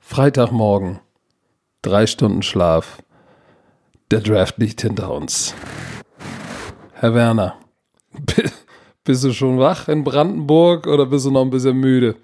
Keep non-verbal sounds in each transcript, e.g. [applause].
Freitagmorgen. Drei Stunden Schlaf. Der Draft liegt hinter uns. Herr Werner, bist du schon wach in Brandenburg oder bist du noch ein bisschen müde?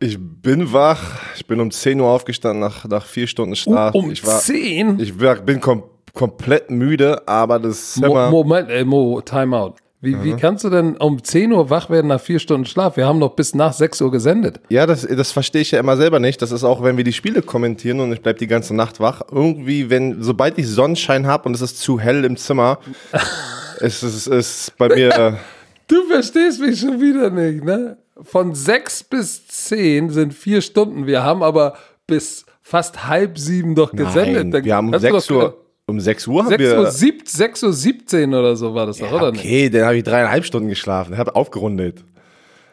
Ich bin wach. Ich bin um 10 Uhr aufgestanden nach, nach vier Stunden Schlaf. Um ich war, 10? Ich war, bin kom komplett müde, aber das Mo Moment, ey, Mo, Timeout. Wie, mhm. wie kannst du denn um 10 Uhr wach werden nach vier Stunden Schlaf? Wir haben doch bis nach 6 Uhr gesendet. Ja, das, das verstehe ich ja immer selber nicht. Das ist auch, wenn wir die Spiele kommentieren und ich bleibe die ganze Nacht wach. Irgendwie, wenn, sobald ich Sonnenschein habe und es ist zu hell im Zimmer, [laughs] ist es ist, ist bei mir. [laughs] du verstehst mich schon wieder nicht, ne? Von 6 bis 10 sind vier Stunden. Wir haben aber bis fast halb sieben doch gesendet. Nein, wir haben um 6 Uhr. Um 6 Uhr haben 6 wir. Uhr, 6 Uhr 17 oder so war das doch, ja, oder nicht? Okay, dann habe ich dreieinhalb Stunden geschlafen. Habe aufgerundet.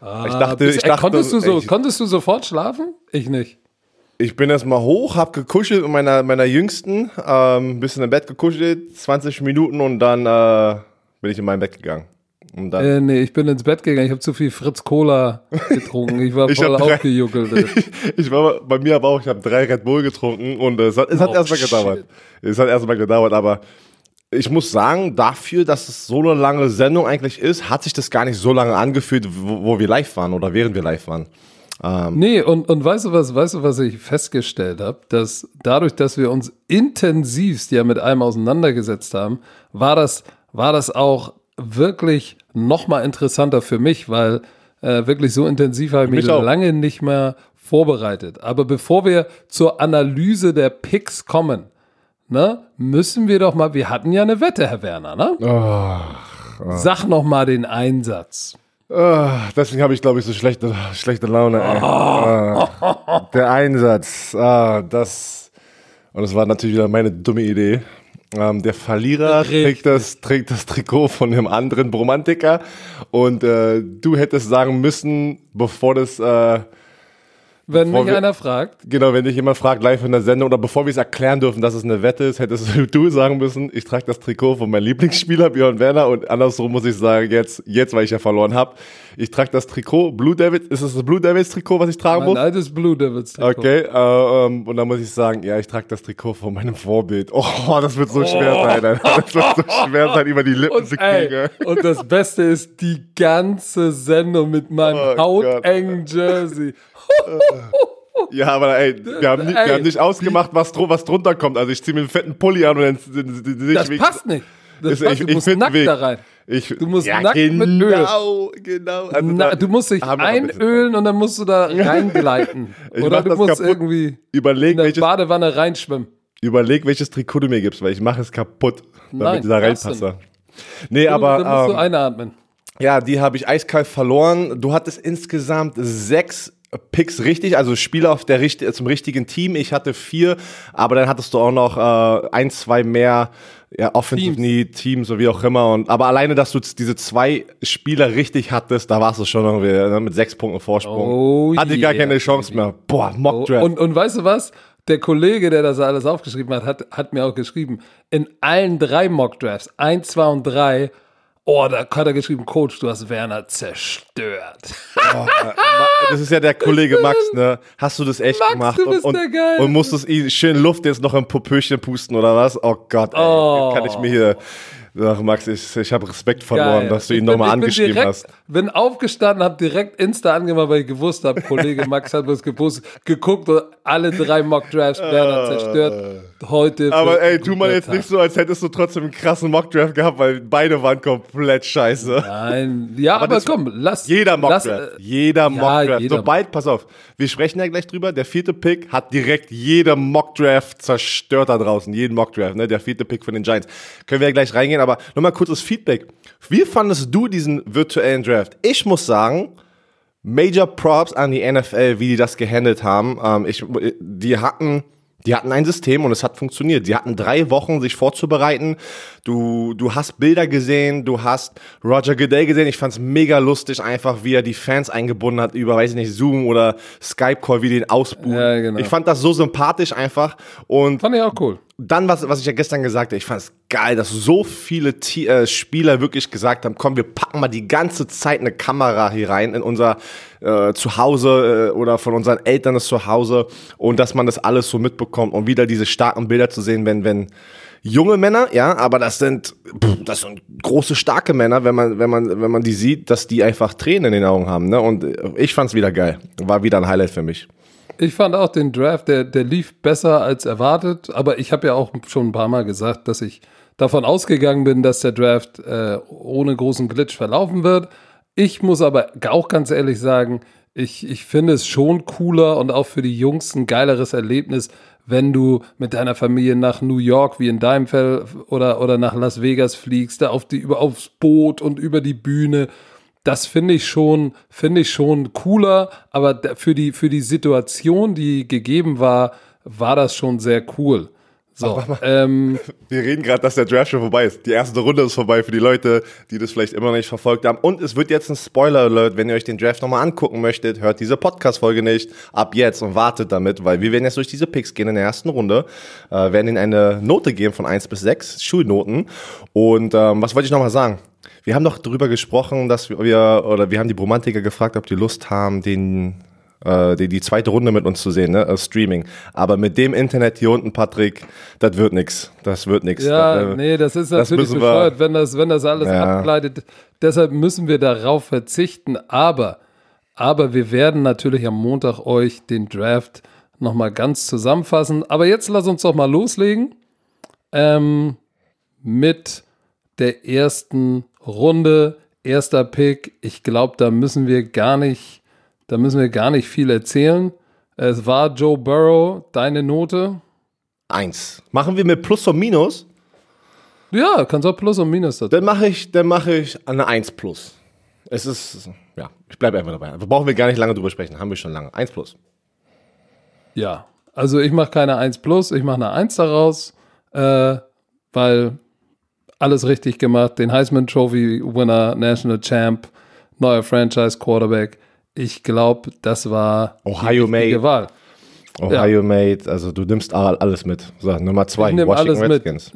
Ah, ich dachte, bist, ich dachte, konntest, du so, ich, konntest du sofort schlafen? Ich nicht. Ich bin erstmal hoch, hab gekuschelt mit meiner, meiner Jüngsten, ähm, ein bisschen im Bett gekuschelt, 20 Minuten und dann äh, bin ich in mein Bett gegangen. Äh, nee, ich bin ins Bett gegangen. Ich habe zu viel Fritz Cola getrunken. Ich war [laughs] ich voll aufgejuckelt. ich, [laughs] ich war bei mir aber auch, ich habe drei Red Bull getrunken und äh, es hat, es hat oh, erstmal gedauert. Es hat erstmal gedauert, aber ich muss sagen, dafür, dass es so eine lange Sendung eigentlich ist, hat sich das gar nicht so lange angefühlt, wo, wo wir live waren oder während wir live waren. Ähm nee, und, und weißt du was, weißt du, was ich festgestellt habe? Dass dadurch, dass wir uns intensivst ja mit allem auseinandergesetzt haben, war das, war das auch wirklich noch mal interessanter für mich, weil äh, wirklich so intensiv habe ich mich, mich lange nicht mehr vorbereitet. Aber bevor wir zur Analyse der Picks kommen, ne, müssen wir doch mal, wir hatten ja eine Wette, Herr Werner, ne? Oh, oh. Sag noch mal den Einsatz. Oh, deswegen habe ich, glaube ich, so schlechte, schlechte Laune. Oh. der Einsatz, ah, das, und das war natürlich wieder meine dumme Idee. Ähm, der Verlierer trägt das, trägt das Trikot von dem anderen Bromantiker. Und äh, du hättest sagen müssen, bevor das äh, wenn mich wir, einer fragt. Genau, wenn dich jemand fragt, live in der Sendung oder bevor wir es erklären dürfen, dass es eine Wette ist, hättest [laughs] du sagen müssen, ich trage das Trikot von meinem Lieblingsspieler Björn Werner und andersrum muss ich sagen, jetzt, jetzt weil ich ja verloren habe, ich trage das Trikot, Blue Devils, ist es das Blue Devils Trikot, was ich tragen mein muss? Nein, das Blue Devils Trikot. Okay, äh, ähm, und dann muss ich sagen, ja, ich trage das Trikot von meinem Vorbild. Oh, das wird so oh. schwer sein, Alter. [laughs] das wird so schwer sein, über die Lippen und, zu kriegen. Und das Beste ist die ganze Sendung mit meinem oh, hautengen Jersey. Ja, aber ey, wir haben, nicht, wir haben nicht ausgemacht, was, was drunter kommt. Also ich ziehe mir einen fetten Pulli an und dann sehe Das passt nicht. Das ist, passt, ich, du musst nackt da rein. Ich, du musst ja, nackt genau, mit Öl. Genau, genau. Also Na, du musst dich einölen und dann musst du da [laughs] reingleiten. Oder du musst kaputt. irgendwie Überleg, in der welches, Badewanne reinschwimmen. Überleg, welches Trikot du mir gibst, weil ich mache es kaputt, damit Nein, dieser reinpasse. Nee, aber. Dann musst ähm, du einatmen. Ja, die habe ich eiskalt verloren. Du hattest insgesamt sechs Picks richtig, also Spieler auf der zum richtigen Team. Ich hatte vier, aber dann hattest du auch noch äh, ein, zwei mehr ja, Offensive Teams. Teams oder wie auch immer. Und, aber alleine, dass du diese zwei Spieler richtig hattest, da warst du schon irgendwie ne, mit sechs Punkten Vorsprung. Oh Hatte yeah. gar keine Chance mehr. Boah, Mockdraft. Oh, und, und weißt du was? Der Kollege, der das alles aufgeschrieben hat, hat, hat mir auch geschrieben, in allen drei Mockdrafts, eins, zwei und drei, Oh, da hat er geschrieben, Coach, du hast Werner zerstört. Oh, das ist ja der [laughs] Kollege Max, ne? Hast du das echt Max, gemacht? Du bist und, der Geil. und musstest ihn schön Luft jetzt noch im Popöchen pusten oder was? Oh Gott, ey, oh. kann ich mir hier Ach, Max, ich, ich habe Respekt verloren, Geil. dass du ihn nochmal angeschrieben direkt, hast. Bin aufgestanden, habe direkt Insta angemacht, weil ich gewusst habe, Kollege Max hat was gepostet, geguckt und alle drei Mockdrafts Werner zerstört. Heute. Aber ey, tu mal jetzt Tag. nicht so, als hättest du trotzdem einen krassen Mockdraft gehabt, weil beide waren komplett scheiße. Nein, ja, aber, aber komm, lass. Jeder Mockdraft. Äh, jeder Mockdraft. Ja, Sobald, pass auf, wir sprechen ja gleich drüber, der vierte Pick hat direkt jeder Mockdraft zerstört da draußen. Jeden Mockdraft, ne? Der vierte Pick von den Giants. Können wir ja gleich reingehen, aber nochmal kurzes Feedback. Wie fandest du diesen virtuellen Draft? Ich muss sagen, Major Props an die NFL, wie die das gehandelt haben. Ähm, ich, die hatten, die hatten ein System und es hat funktioniert. Die hatten drei Wochen, sich vorzubereiten. Du, du hast Bilder gesehen, du hast Roger Goodell gesehen. Ich fand's mega lustig, einfach wie er die Fans eingebunden hat über, weiß ich nicht, Zoom oder Skype-Call, wie den ausbuhen. Ja, genau. Ich fand das so sympathisch einfach. Und Fand ich auch cool. dann, was, was ich ja gestern gesagt habe, ich fand es geil, dass so viele T äh, Spieler wirklich gesagt haben, komm, wir packen mal die ganze Zeit eine Kamera hier rein in unser äh, Zuhause äh, oder von unseren Eltern das Zuhause und dass man das alles so mitbekommt und wieder diese starken Bilder zu sehen, wenn, wenn junge Männer, ja, aber das sind, das sind große, starke Männer, wenn man, wenn man, wenn man die sieht, dass die einfach Tränen in den Augen haben, ne? Und ich fand's wieder geil. War wieder ein Highlight für mich. Ich fand auch den Draft, der, der lief besser als erwartet, aber ich habe ja auch schon ein paar Mal gesagt, dass ich davon ausgegangen bin, dass der Draft äh, ohne großen Glitch verlaufen wird. Ich muss aber auch ganz ehrlich sagen, ich, ich finde es schon cooler und auch für die Jungs ein geileres Erlebnis, wenn du mit deiner Familie nach New York, wie in deinem Fall, oder, oder nach Las Vegas fliegst, da auf die, über, aufs Boot und über die Bühne. Das finde ich schon, finde ich schon cooler, aber für die, für die Situation, die gegeben war, war das schon sehr cool. So, ähm, [laughs] Wir reden gerade, dass der Draft schon vorbei ist. Die erste Runde ist vorbei für die Leute, die das vielleicht immer noch nicht verfolgt haben. Und es wird jetzt ein Spoiler-Alert, wenn ihr euch den Draft nochmal angucken möchtet, hört diese Podcast-Folge nicht ab jetzt und wartet damit, weil wir werden jetzt durch diese Picks gehen in der ersten Runde, äh, werden ihnen eine Note geben von 1 bis 6, Schulnoten. Und ähm, was wollte ich nochmal sagen? Wir haben doch darüber gesprochen, dass wir, oder wir haben die Bromantiker gefragt, ob die Lust haben, den äh, die, die zweite Runde mit uns zu sehen, ne? äh, Streaming. Aber mit dem Internet hier unten, Patrick, das wird nix. Das wird nix. Ja, Da, äh, nee, das ist das natürlich wir- bescheuert, wenn das, wenn das alles Ja. abgleitet. Deshalb müssen wir darauf verzichten. Aber, aber wir werden natürlich am Montag euch den Draft nochmal ganz zusammenfassen. Aber jetzt lass uns doch mal loslegen ähm, mit der ersten Runde. Erster Pick. Ich glaube, da müssen wir gar nicht, da müssen wir gar nicht viel erzählen. Es war Joe Burrow, deine Note. Eins. Machen wir mit Plus und Minus, Ja, kannst auch Plus und Minus dazu. dann mache ich, dann mache ich eine 1 plus. Es ist, ja, ich bleibe einfach dabei. Da brauchen wir gar nicht lange drüber sprechen. Haben wir schon lange. 1 plus. Ja, also ich mache keine 1 plus, ich mache eine 1 daraus, äh, weil alles richtig gemacht. Den Heisman Trophy Winner, National Champ, neuer Franchise Quarterback. Ich glaube, das war Ohio die richtige. Wahl. Ohio Made, also du nimmst all- alles mit. So, Nummer 2, Ich nehm Washington alles mit. Redskins.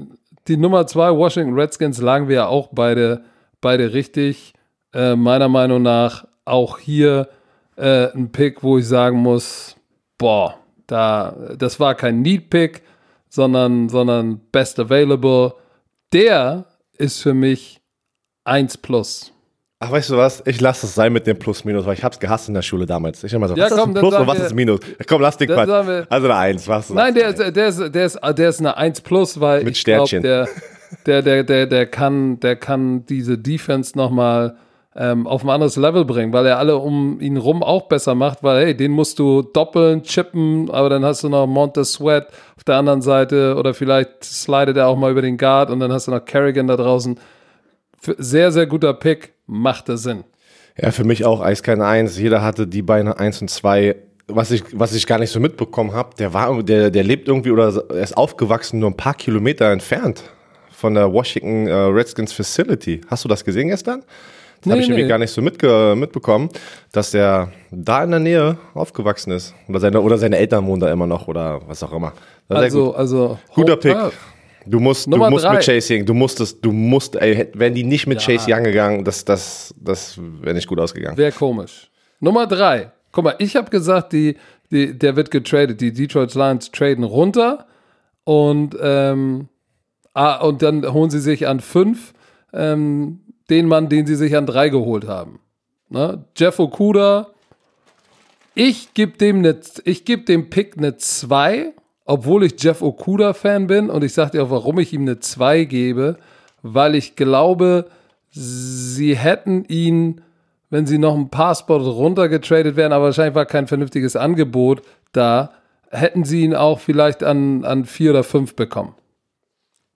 Die Nummer 2 Washington Redskins lagen wir ja auch beide, beide richtig. Äh, meiner Meinung nach auch hier äh, ein Pick, wo ich sagen muss, boah, da, das war kein Need-Pick, sondern, sondern Best Available. Der ist für mich 1 plus. Ach, weißt du was? Ich lasse es sein mit dem Plus Minus, weil ich hab's gehasst in der Schule damals. Ich immer so, Ja, was ist komm, ein dann Plus und sagen was wir- ist Minus? Komm, lass den Quatsch. wir- Also eine Eins, was? Nein, der, ist- der, ist, der, ist, der ist eine 1 plus, weil Mit ich glaube, der, [laughs] der, der, der, der, kann, der kann diese Defense nochmal ähm, auf ein anderes Level bringen, weil er alle um ihn rum auch besser macht, weil hey, den musst du doppeln, chippen, aber dann hast du noch Montez Sweat auf der anderen Seite oder vielleicht slidet er auch mal über den Guard und dann hast du noch Kerrigan da draußen. Sehr, sehr guter Pick, macht das Sinn. Ja, für mich auch Eis keine Eins. Jeder hatte die Beine eins und zwei. Was ich, was ich gar nicht so mitbekommen habe, der war, der, der lebt irgendwie oder er ist aufgewachsen nur ein paar Kilometer entfernt von der Washington äh, Redskins Facility. Hast du das gesehen gestern? Das Nee, habe ich irgendwie nee. gar nicht so mitge mitbekommen, dass der da in der Nähe aufgewachsen ist. Oder seine, oder seine Eltern wohnen da immer noch oder was auch immer. Ist sehr Also, also Guter Hope Pick. up. Du musst, Nummer du musst drei. mit Chase Young, du musstest, du musst, ey, wären die nicht mit Ja. Chase Young gegangen, das, das, das wäre nicht gut ausgegangen. Wäre komisch. Nummer drei. Guck mal, ich habe gesagt, die, die, der wird getradet. Die Detroit Lions traden runter und, ähm, ah, und dann holen sie sich an fünf ähm, den Mann, den sie sich an drei geholt haben. Ne? Jeff Okuda. Ich gebe dem, ne, ich geb dem Pick eine 2, obwohl ich Jeff Okuda-Fan bin. Und ich sage dir auch, warum ich ihm eine 2 gebe. Weil ich glaube, sie hätten ihn, wenn sie noch ein paar Spots runtergetradet wären, aber wahrscheinlich war kein vernünftiges Angebot da, hätten sie ihn auch vielleicht an, an vier oder fünf bekommen.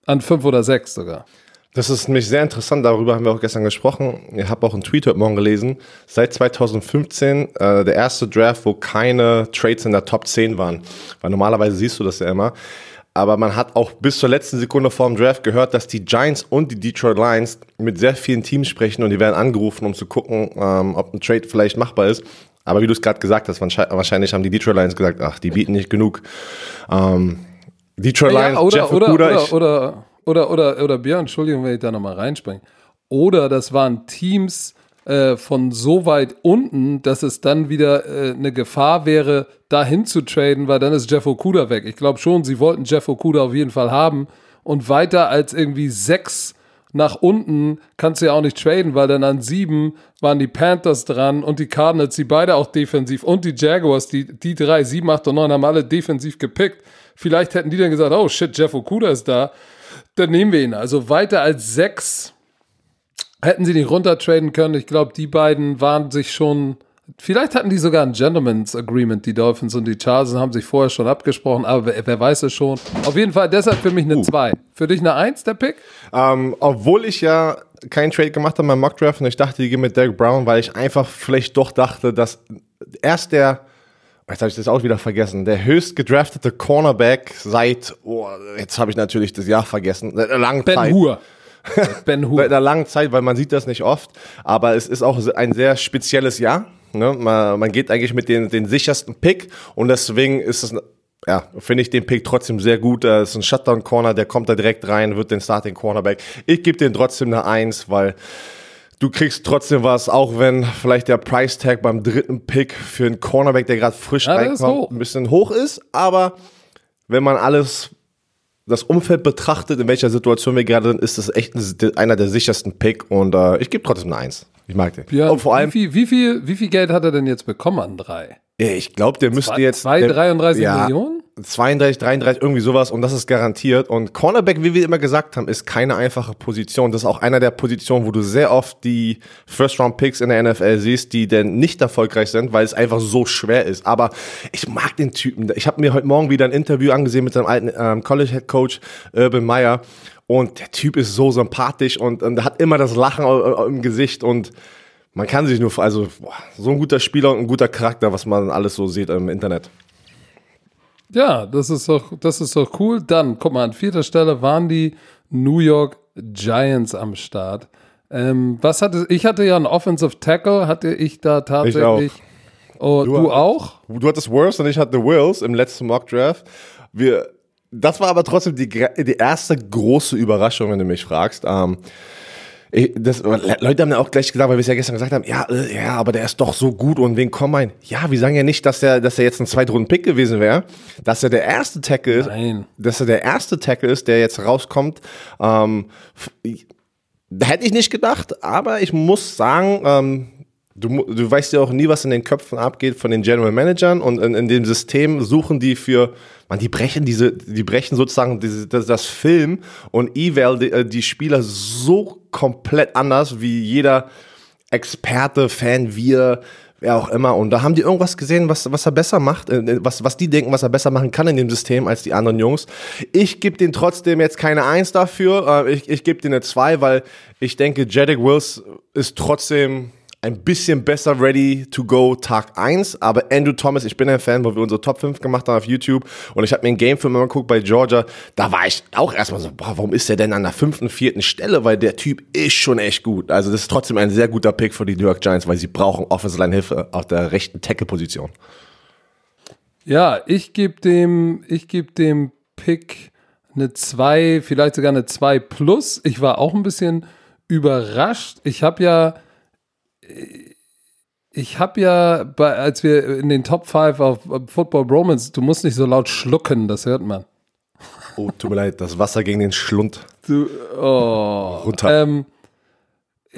An fünf oder sechs sogar. Das ist nämlich sehr interessant, darüber haben wir auch gestern gesprochen. Ich habe auch einen Tweet heute Morgen gelesen. Seit 2015 äh, der erste Draft, wo keine Trades in der Top 10 waren. Weil normalerweise siehst du das ja immer. aber man hat auch bis zur letzten Sekunde vor dem Draft gehört, dass die Giants und die Detroit Lions mit sehr vielen Teams sprechen und die werden angerufen, um zu gucken, ähm, ob ein Trade vielleicht machbar ist. Aber wie du es gerade gesagt hast, wahrscheinlich haben die Detroit Lions gesagt, ach, die bieten nicht genug. Ähm, Detroit Lions, ja, oder, Jeff oder, Okuda, oder, oder, oder, oder, oder, Björn, Entschuldigung, wenn ich da nochmal reinspringe. Oder das waren Teams äh, von so weit unten, dass es dann wieder äh, eine Gefahr wäre, dahin zu traden, weil dann ist Jeff Okuda weg. Ich glaube schon, sie wollten Jeff Okuda auf jeden Fall haben. Und weiter als irgendwie sechs nach unten kannst du ja auch nicht traden, weil dann an sieben waren die Panthers dran und die Cardinals, die beide auch defensiv und die Jaguars, die, die drei, sieben, acht und neun haben alle defensiv gepickt. Vielleicht hätten die dann gesagt, oh shit, Jeff Okuda ist da, dann nehmen wir ihn. Also weiter als sechs hätten sie nicht runtertraden können. Ich glaube, die beiden waren sich schon Vielleicht hatten die sogar ein Gentleman's Agreement, die Dolphins und die Chargers, haben sich vorher schon abgesprochen, aber wer, wer weiß es schon. Auf jeden Fall deshalb für mich eine 2. Uh. Für dich eine 1, der Pick? Ähm, obwohl ich ja keinen Trade gemacht habe beim Mockdraft und ich dachte, die gehen mit Derek Brown, weil ich einfach vielleicht doch dachte, dass erst der, jetzt habe ich das auch wieder vergessen, der höchst gedraftete Cornerback seit, oh, jetzt habe ich natürlich das Jahr vergessen, seit einer langen ben Zeit. Hur. [laughs] Ben Hur. Seit einer langen Zeit, weil man sieht das nicht oft, aber es ist auch ein sehr spezielles Jahr Ne? Man, man geht eigentlich mit den, den sichersten Pick und deswegen ist es ja, finde ich den Pick trotzdem sehr gut. Das ist ein Shutdown-Corner, der kommt da direkt rein, wird den Starting Cornerback. Ich gebe den trotzdem eine Eins, weil du kriegst trotzdem was, auch wenn vielleicht der Price Tag beim dritten Pick für einen Cornerback, der gerade frisch ja, reinkommt, ein bisschen hoch ist. Aber wenn man alles, das Umfeld betrachtet, in welcher Situation wir gerade sind, ist das echt einer der sichersten Pick und äh, ich gebe trotzdem eine Eins. Ich mag den. Ja, und vor allem, wie viel, wie, viel, wie viel Geld hat er denn jetzt bekommen an drei? Ich glaube, der müsste jetzt. 2, 33 ja, Millionen? 32, 33, irgendwie sowas und das ist garantiert. Und Cornerback, wie wir immer gesagt haben, ist keine einfache Position. Das ist auch einer der Positionen, wo du sehr oft die First-Round-Picks in der NFL siehst, die denn nicht erfolgreich sind, weil es einfach so schwer ist. Aber ich mag den Typen. Ich habe mir heute Morgen wieder ein Interview angesehen mit seinem alten ähm, College-Head-Coach Urban Meyer und der Typ ist so sympathisch und, und hat immer das Lachen im Gesicht und man kann sich nur, also boah, so ein guter Spieler und ein guter Charakter, was man alles so sieht im Internet. Ja, das ist doch, das ist doch cool. Dann, guck mal, an vierter Stelle waren die New York Giants am Start. Ähm, was hatte, ich hatte ja einen Offensive Tackle, hatte ich da tatsächlich. Ich auch. Oh, du, du auch? Du hattest Worst und ich hatte Wills im letzten Mock Draft. Wir, das war aber trotzdem die, die erste große Überraschung, wenn du mich fragst. Ähm, das, Leute haben ja auch gleich gesagt, weil wir es ja gestern gesagt haben, ja, äh, ja, aber der ist doch so gut und wen kommt ein? Ja, wir sagen ja nicht, dass er, dass er jetzt ein Zweitrunden-Pick gewesen wäre, dass er der erste Tackle ist, Nein. dass er der erste Tackle ist, der jetzt rauskommt. Ähm, hätte ich nicht gedacht, aber ich muss sagen, ähm, Du, du weißt ja auch nie, was in den Köpfen abgeht von den General Managern und in, in dem System suchen die für, man, die brechen diese, die brechen sozusagen diese, das, das Film und Eval die, äh, die Spieler so komplett anders wie jeder Experte, Fan, wir, wer auch immer. Und da haben die irgendwas gesehen, was, was er besser macht, äh, was, was die denken, was er besser machen kann in dem System als die anderen Jungs. Ich gebe den trotzdem jetzt keine Eins dafür. Äh, ich ich gebe den eine Zwei, weil ich denke, Jeddick Wills ist trotzdem ein bisschen besser ready to go Tag 1, aber Andrew Thomas, ich bin ein Fan, wo wir unsere Top 5 gemacht haben auf YouTube und ich habe mir ein Gamefilm mal geguckt bei Georgia, da war ich auch erstmal so, boah, warum ist der denn an der fünften, vierten Stelle, weil der Typ ist schon echt gut. Also das ist trotzdem ein sehr guter Pick für die New York Giants, weil sie brauchen Offensive Line Hilfe auf der rechten Tackle-Position. Ja, ich gebe dem, ich gebe dem Pick eine 2, vielleicht sogar eine 2 plus. Ich war auch ein bisschen überrascht. Ich habe ja ich habe ja, bei, als wir in den Top 5 auf Football Romans, du musst nicht so laut schlucken, das hört man. Oh, tut mir leid, das Wasser gegen den Schlund. Du, oh. Runter. Ähm,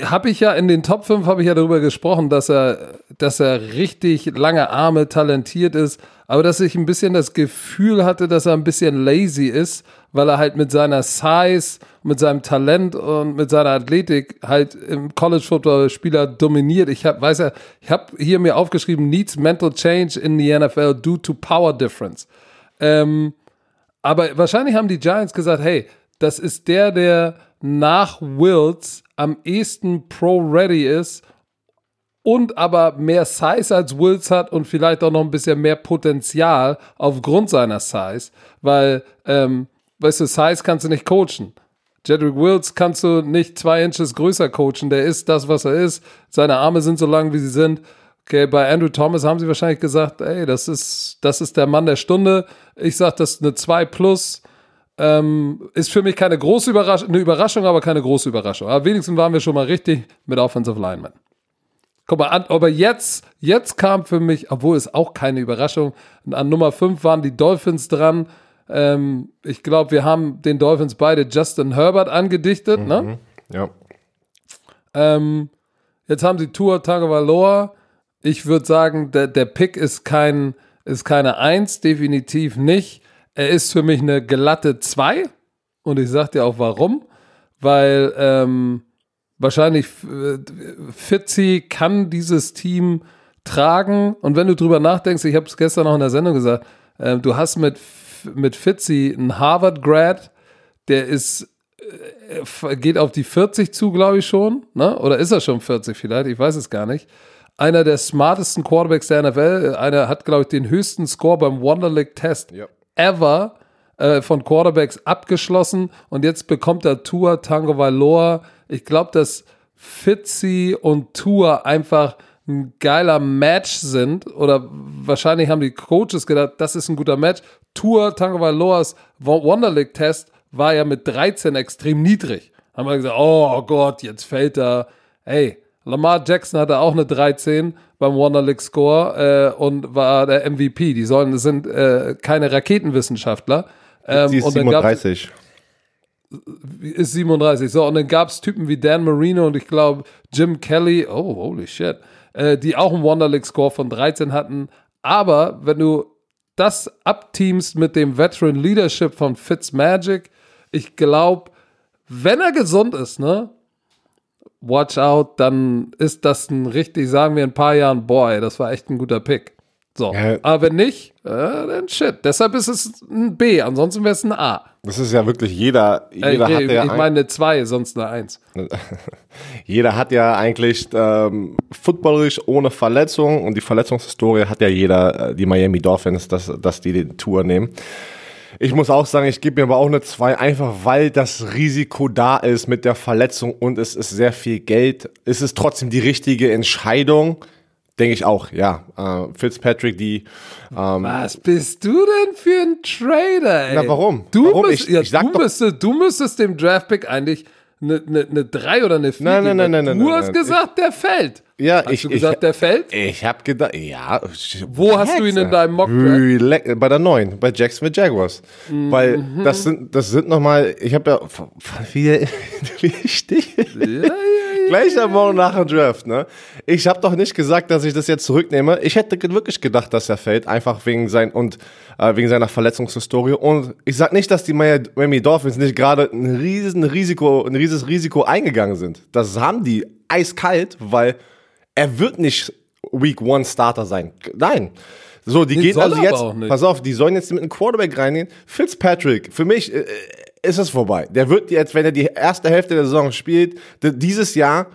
habe ich ja in den Top 5 habe ich ja darüber gesprochen, dass er, dass er richtig lange Arme talentiert ist, aber dass ich ein bisschen das Gefühl hatte, dass er ein bisschen lazy ist, weil er halt mit seiner Size, mit seinem Talent und mit seiner Athletik halt im College Football Spieler dominiert. Ich habe, weiß ja, ich habe hier mir aufgeschrieben, needs mental change in the NFL due to power difference. Ähm, aber wahrscheinlich haben die Giants gesagt, hey, das ist der, der nach Wills am ehesten pro-ready ist, und aber mehr Size als Wills hat und vielleicht auch noch ein bisschen mehr Potenzial aufgrund seiner Size, weil, ähm, weißt du, Size kannst du nicht coachen. Jedrick Wills kannst du nicht zwei Inches größer coachen. Der ist das, was er ist. Seine Arme sind so lang, wie sie sind. Okay, bei Andrew Thomas haben sie wahrscheinlich gesagt, ey, das ist, das ist der Mann der Stunde. Ich sag, das ist eine 2 plus. Ähm, ist für mich keine große Überraschung, eine Überraschung, aber keine große Überraschung. Aber wenigstens waren wir schon mal richtig mit Offensive Lineman. Guck mal, an, aber jetzt, jetzt kam für mich, obwohl es auch keine Überraschung, an Nummer 5 waren die Dolphins dran. Ähm, ich glaube, wir haben den Dolphins beide Justin Herbert angedichtet, ne? mhm. ne? Ja. Ähm, jetzt haben sie Tour Tagovailoa. Ich würde sagen, der, der Pick ist kein, ist keine Eins, definitiv nicht. Er ist für mich eine glatte 2. Und ich sag dir auch warum. Weil ähm, wahrscheinlich äh, Fitzy kann dieses Team tragen. Und wenn du drüber nachdenkst, ich habe es gestern auch in der Sendung gesagt, äh, du hast mit, mit Fitzy einen Harvard-Grad, der ist äh, geht auf die 40 zu, glaube ich schon, ne? Oder ist er schon 40 vielleicht? Ich weiß es gar nicht. Einer der smartesten Quarterbacks der NFL. Einer hat, glaube ich, den höchsten Score beim Wonderlic Test ja. ever äh, von Quarterbacks abgeschlossen. Und jetzt bekommt er Tour Tango Valor ich glaube, dass Fitzy und Tour einfach ein geiler Match sind oder wahrscheinlich haben die Coaches gedacht, das ist ein guter Match. Tour Tagovailoas Wonder League Test war ja mit 13 extrem niedrig. Haben wir gesagt, oh Gott, jetzt fällt er. Hey, Lamar Jackson hatte auch eine 13 beim Wonder League Score äh, und war der MVP. Die sollen, das sind äh, keine Raketenwissenschaftler. Ähm, Sie ist 37 ist 37. So, und dann gab es Typen wie Dan Marino und ich glaube Jim Kelly, oh, holy shit, äh, die auch einen Wonderlick-Score von 13 hatten. Aber wenn du das abteamst mit dem Veteran Leadership von Fitzmagic, ich glaube, wenn er gesund ist, ne, watch out, dann ist das ein richtig, sagen wir in ein paar Jahren, boy, das war echt ein guter Pick. So, ja. aber wenn nicht, äh, dann shit. Deshalb ist es ein B, ansonsten wäre es ein A. Das ist ja wirklich jeder. Äh, jeder äh, hat ja ich meine eine 2, sonst eine 1. [laughs] jeder hat ja eigentlich ähm, footballisch ohne Verletzung und die Verletzungshistorie hat ja jeder, äh, die Miami Dolphins, dass, dass die die Tour nehmen. Ich muss auch sagen, ich gebe mir aber auch eine 2, einfach weil das Risiko da ist mit der Verletzung und es ist sehr viel Geld. Es ist trotzdem die richtige Entscheidung Denke ich auch, ja. Äh, Fitzpatrick, die. Ähm, Was bist du denn für ein Trader, ey? Na, warum? Du, warum? Müsst, ich, ja, ich du, doch, müsstest, du müsstest dem Draftpick eigentlich eine, eine, eine 3 oder eine 4 nein, nein, nein, nein, nein, Du hast nein, gesagt, ich, der fällt. Ja, hast ich, du gesagt, ich, der fällt? Ich habe gedacht, ja. Wo hast du ihn in deinem Mock -Draft? Bei der 9, bei Jacksonville Jaguars. Mhm. Weil das sind, das sind nochmal, ich habe ja, wie, wie [laughs] stich? Ja, ja, Gleich am Morgen nach dem Draft, ne? Ich habe doch nicht gesagt, dass ich das jetzt zurücknehme. Ich hätte wirklich gedacht, dass er fällt, einfach wegen sein und äh, wegen seiner Verletzungshistorie. Und ich sag nicht, dass die Miami Dolphins nicht gerade ein riesen Risiko, ein rieses Risiko eingegangen sind. Das haben die eiskalt, weil er wird nicht Week One Starter sein. Nein. So, die nee, gehen also jetzt, pass auf, die sollen jetzt mit einem Quarterback reingehen. Fitzpatrick, für mich äh, ist es vorbei. Der wird jetzt, wenn er die erste Hälfte der Saison spielt, dieses Jahr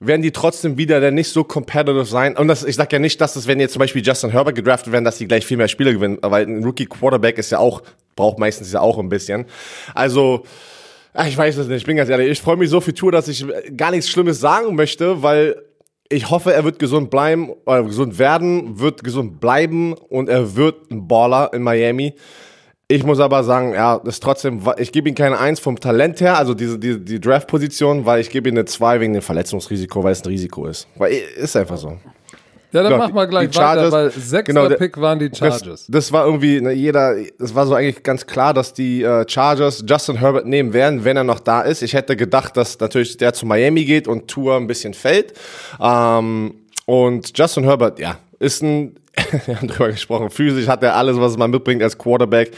werden die trotzdem wieder dann nicht so competitive sein. Und das, ich sag ja nicht, dass es, wenn jetzt zum Beispiel Justin Herbert gedraftet werden, dass die gleich viel mehr Spiele gewinnen, weil ein Rookie Quarterback ist ja auch, braucht meistens ja auch ein bisschen. Also, ich weiß es nicht, ich bin ganz ehrlich, ich freue mich so für Tour, dass ich gar nichts Schlimmes sagen möchte, weil ich hoffe, er wird gesund bleiben, oder gesund werden, wird gesund bleiben und er wird ein Baller in Miami. Ich muss aber sagen, ja, das ist trotzdem, ich gebe ihm keine Eins vom Talent her, also diese, die, die Draft-Position, weil ich gebe ihm eine Zwei wegen dem Verletzungsrisiko, weil es ein Risiko ist. Weil ist einfach so. Ja, dann genau, mach mal gleich Chargers, weiter, weil sechster genau, Pick waren die Chargers. Das, das war irgendwie, ne, jeder, das war so eigentlich ganz klar, dass die äh, Chargers Justin Herbert nehmen werden, wenn er noch da ist. Ich hätte gedacht, dass natürlich der zu Miami geht und Tour ein bisschen fällt. Ähm, und Justin Herbert, ja, ist ein, [laughs] wir haben drüber gesprochen, physisch hat er alles, was man mitbringt als Quarterback.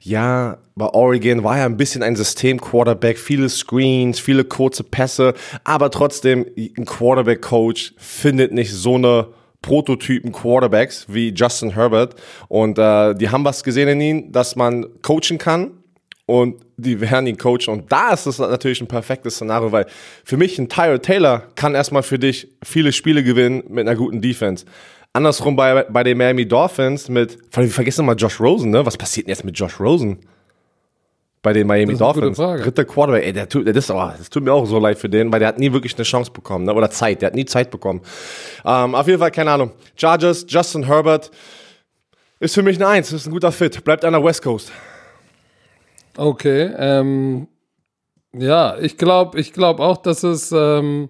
Ja, bei Oregon war er ein bisschen ein System-Quarterback, viele Screens, viele kurze Pässe, aber trotzdem, ein Quarterback-Coach findet nicht so eine Prototypen Quarterbacks wie Justin Herbert und äh, die haben was gesehen in ihm, dass man coachen kann und die werden ihn coachen. Und da ist es natürlich ein perfektes Szenario, weil für mich ein Tyler Taylor kann erstmal für dich viele Spiele gewinnen mit einer guten Defense. Andersrum bei, bei den Miami Dolphins mit, wir vergessen mal Josh Rosen, ne? Was passiert denn jetzt mit Josh Rosen? Bei den Miami Dolphins. Dritter Quarterback, ey, der tut, das, oh, das tut mir auch so leid für den, weil der hat nie wirklich eine Chance bekommen, ne? Oder Zeit, der hat nie Zeit bekommen. Ähm, auf jeden Fall, keine Ahnung. Chargers, Justin Herbert ist für mich eine Eins, ist ein guter Fit, bleibt an der West Coast. Okay, ähm, ja, ich glaube, ich glaube auch, dass es ähm,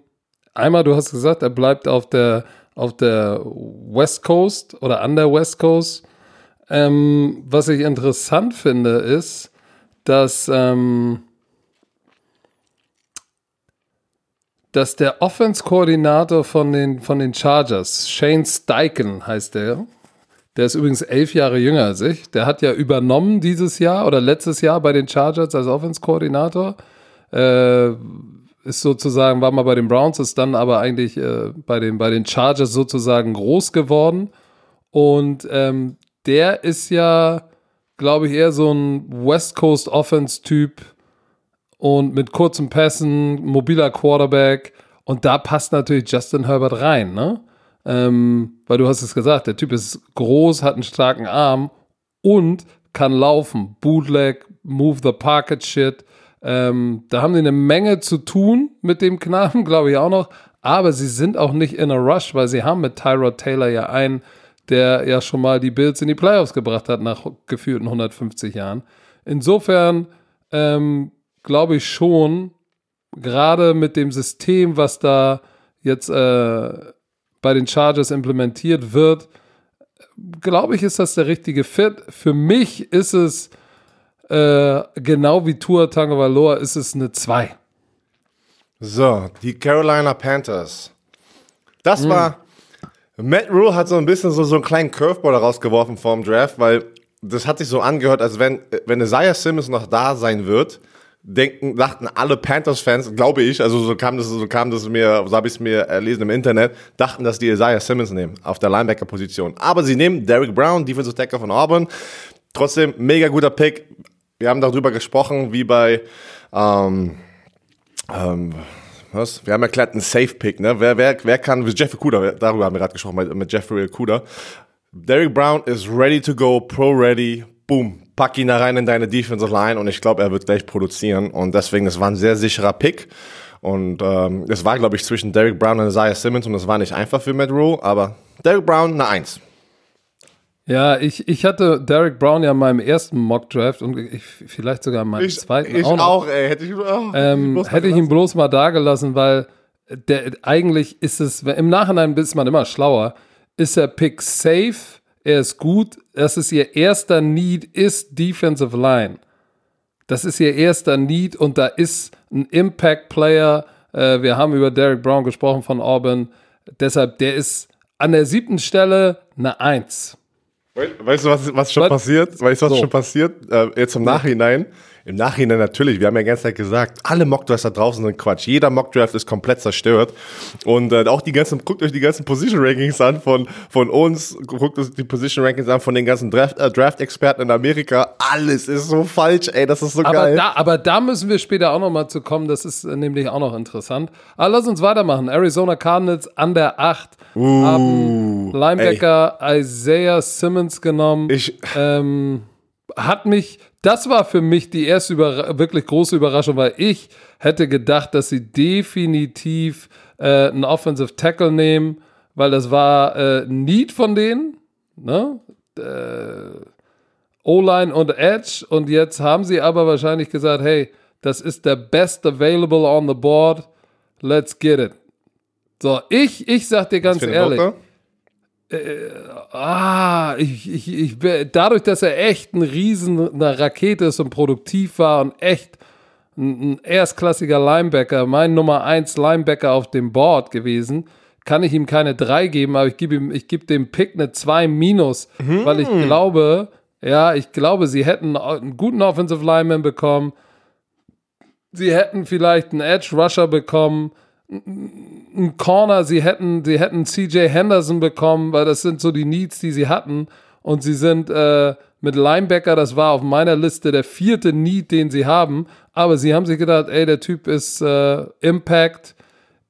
einmal, du hast gesagt, er bleibt auf der auf der West Coast oder an der West Coast. Ähm, was ich interessant finde, ist, dass, ähm, dass der Offense-Koordinator von den, von den Chargers, Shane Steichen heißt der, der ist übrigens elf Jahre jünger als ich, der hat ja übernommen dieses Jahr oder letztes Jahr bei den Chargers als Offense-Koordinator. Äh, ist sozusagen, war mal bei den Browns, ist dann aber eigentlich äh, bei, den, bei den Chargers sozusagen groß geworden. Und ähm, der ist ja, glaube ich, eher so ein West Coast Offense-Typ und mit kurzen Pässen, mobiler Quarterback. Und da passt natürlich Justin Herbert rein, ne? Ähm, weil du hast es gesagt, der Typ ist groß, hat einen starken Arm und kann laufen. Bootleg, move the pocket shit. Ähm, da haben die eine Menge zu tun mit dem Knaben, [laughs] glaube ich auch noch. Aber sie sind auch nicht in a rush, weil sie haben mit Tyrod Taylor ja einen, der ja schon mal die Bills in die Playoffs gebracht hat nach gefühlten 150 Jahren. Insofern ähm, glaube ich schon, gerade mit dem System, was da jetzt äh, bei den Chargers implementiert wird, glaube ich, ist das der richtige Fit. Für mich ist es äh, genau wie Tua Tagovailoa ist es eine 2. So, die Carolina Panthers. Das mhm. war. Matt Rule hat so ein bisschen so, so einen kleinen Curveball rausgeworfen vorm Draft, weil das hat sich so angehört, als wenn, wenn Isaiah Simmons noch da sein wird, denken, dachten alle Panthers-Fans, glaube ich, also so kam das, so kam das mir, so habe ich es mir erlesen im Internet, dachten, dass die Isaiah Simmons nehmen auf der Linebacker-Position. Aber sie nehmen Derek Brown, Defensive Tackle von Auburn. Trotzdem mega guter Pick wir haben darüber gesprochen, wie bei, ähm, ähm, was? Wir haben erklärt, ein Safe-Pick, ne? Wer, wer, wer kann, Jeffrey Kuder, darüber haben wir gerade gesprochen mit, mit Jeffrey Kuder. Derek Brown is ready to go, pro-ready, boom, pack ihn da rein in deine Defensive Line und ich glaube, er wird gleich produzieren und deswegen, es war ein sehr sicherer Pick. Und ähm, es war, glaube ich, zwischen Derek Brown und Isaiah Simmons und es war nicht einfach für Matt Rule, aber Derek Brown eine Eins. Ja, ich, ich hatte Derek Brown ja in meinem ersten Mock-Draft und ich, vielleicht sogar in meinem ich, zweiten ich auch. auch ey. Hätte ich, oh, ähm, hätte ich ihn bloß mal da gelassen, weil der, eigentlich ist es, im Nachhinein ist man immer schlauer, ist der Pick safe, er ist gut, das ist ihr erster Need, ist Defensive Line. Das ist ihr erster Need und da ist ein Impact-Player, äh, wir haben über Derek Brown gesprochen von Auburn, deshalb, der ist an der siebten Stelle eine Eins. Weißt du, was, was schon was? passiert? Weißt du, was so. schon passiert? Äh, jetzt im Nachhinein. Im Nachhinein natürlich, wir haben ja die ganze Zeit gesagt, alle Mockdrafts da draußen sind Quatsch. Jeder Mockdraft ist komplett zerstört. Und äh, auch die ganzen, guckt euch die ganzen Position Rankings an von, von uns, guckt euch die Position Rankings an von den ganzen Draft-Experten äh, Draft in Amerika. Alles ist so falsch, ey, das ist so aber geil. Da, aber da müssen wir später auch nochmal zu kommen, das ist äh, nämlich auch noch interessant. Aber lass uns weitermachen. Arizona Cardinals an der 8 uh, haben Linebacker ey. Isaiah Simmons genommen. Ich, ähm, hat mich das war für mich die erste Überra wirklich große Überraschung, weil ich hätte gedacht, dass sie definitiv äh, einen Offensive Tackle nehmen, weil das war äh, Need von denen, ne? Äh, O-Line und Edge und jetzt haben sie aber wahrscheinlich gesagt, hey, das ist der best available on the board, let's get it. So, ich, ich sag dir ganz ehrlich, Woche? Äh, ah, ich, ich, ich, dadurch, dass er echt ein Riesen, eine Rakete ist und produktiv war und echt ein, ein erstklassiger Linebacker, mein Nummer 1 Linebacker auf dem Board gewesen, kann ich ihm keine 3 geben, aber ich gebe ihm, ich gebe dem Pick eine 2 minus, hm. weil ich glaube, ja, ich glaube, sie hätten einen guten Offensive Lineman bekommen. Sie hätten vielleicht einen Edge Rusher bekommen ein Corner, sie hätten, sie hätten CJ Henderson bekommen, weil das sind so die Needs, die sie hatten. und sie sind äh, mit Linebacker, das war auf meiner Liste der vierte Need, den sie haben, aber sie haben sich gedacht, ey, der Typ ist äh, Impact,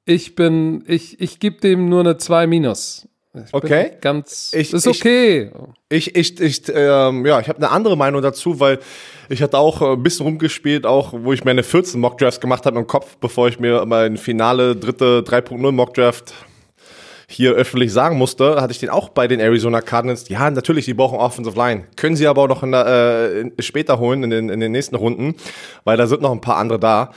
ich bin, ich, ich gebe dem nur eine 2 minus. Ich okay. Ganz, ich, ist okay. Ich, ich, ich, ähm, ja, ich habe eine andere Meinung dazu, weil ich hatte auch äh, ein bisschen rumgespielt, auch wo ich meine 14 Mockdrafts gemacht habe im Kopf, bevor ich mir mein finale dritte 3.0 Mockdraft hier öffentlich sagen musste, hatte ich den auch bei den Arizona Cardinals. Ja, natürlich, die brauchen Offensive Line. Können sie aber auch noch in der, äh, später holen, in den, in den nächsten Runden, weil da sind noch ein paar andere da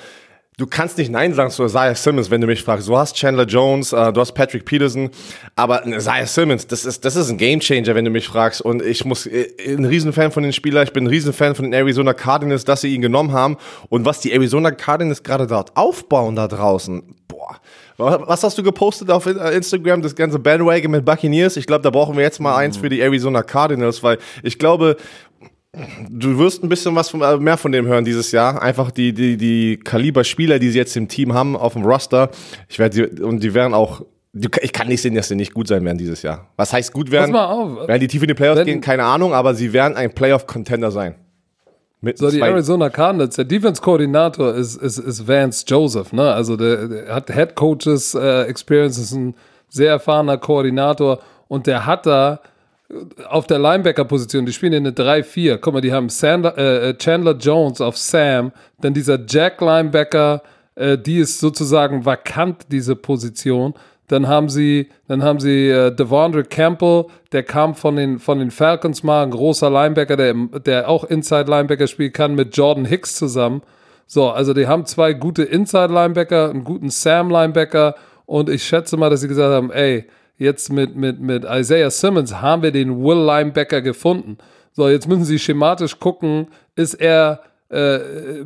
du kannst nicht Nein sagen zu Isaiah Simmons, wenn du mich fragst. Du hast Chandler Jones, äh, du hast Patrick Peterson, aber Isaiah Simmons, das ist, das ist ein Gamechanger, wenn du mich fragst. Und ich muss, äh, ein Riesenfan von den Spielern, ich bin ein Riesenfan von den Arizona Cardinals, dass sie ihn genommen haben. Und was die Arizona Cardinals gerade dort aufbauen da draußen, boah. Was hast du gepostet auf Instagram, das ganze Bandwagon mit Buccaneers? Ich glaube, da brauchen wir jetzt mal eins für die Arizona Cardinals, weil ich glaube, Du wirst ein bisschen was von, äh, mehr von dem hören dieses Jahr. Einfach die, die, die Kaliber-Spieler, die sie jetzt im Team haben, auf dem Roster. Ich werde die, und die werden auch, ich kann nicht sehen, dass sie nicht gut sein werden dieses Jahr. Was heißt gut werden? Pass mal auf. Werden die tief in die Playoffs Wenn, gehen? Keine Ahnung, aber sie werden ein Playoff-Contender sein. Mit so, die Arizona Cardinals, der Defense-Koordinator ist, ist, ist Vance Joseph, ne? Also der, der hat Head Coaches äh, Experience, ist ein sehr erfahrener Koordinator und der hat da auf der Linebacker-Position, die spielen in eine 3-4. Guck mal, die haben Sander, äh, äh, Chandler Jones auf Sam, dann dieser Jack-Linebacker, äh, die ist sozusagen vakant, diese Position. Dann haben sie, dann haben sie äh, Devondre Campbell, der kam von den, von den Falcons mal, ein großer Linebacker, der, der auch Inside-Linebacker spielen kann, mit Jordan Hicks zusammen. So, also die haben zwei gute Inside-Linebacker, einen guten Sam-Linebacker und ich schätze mal, dass sie gesagt haben, ey, jetzt mit, mit, mit Isaiah Simmons haben wir den Will Linebacker gefunden. So, jetzt müssen Sie schematisch gucken, ist er, äh,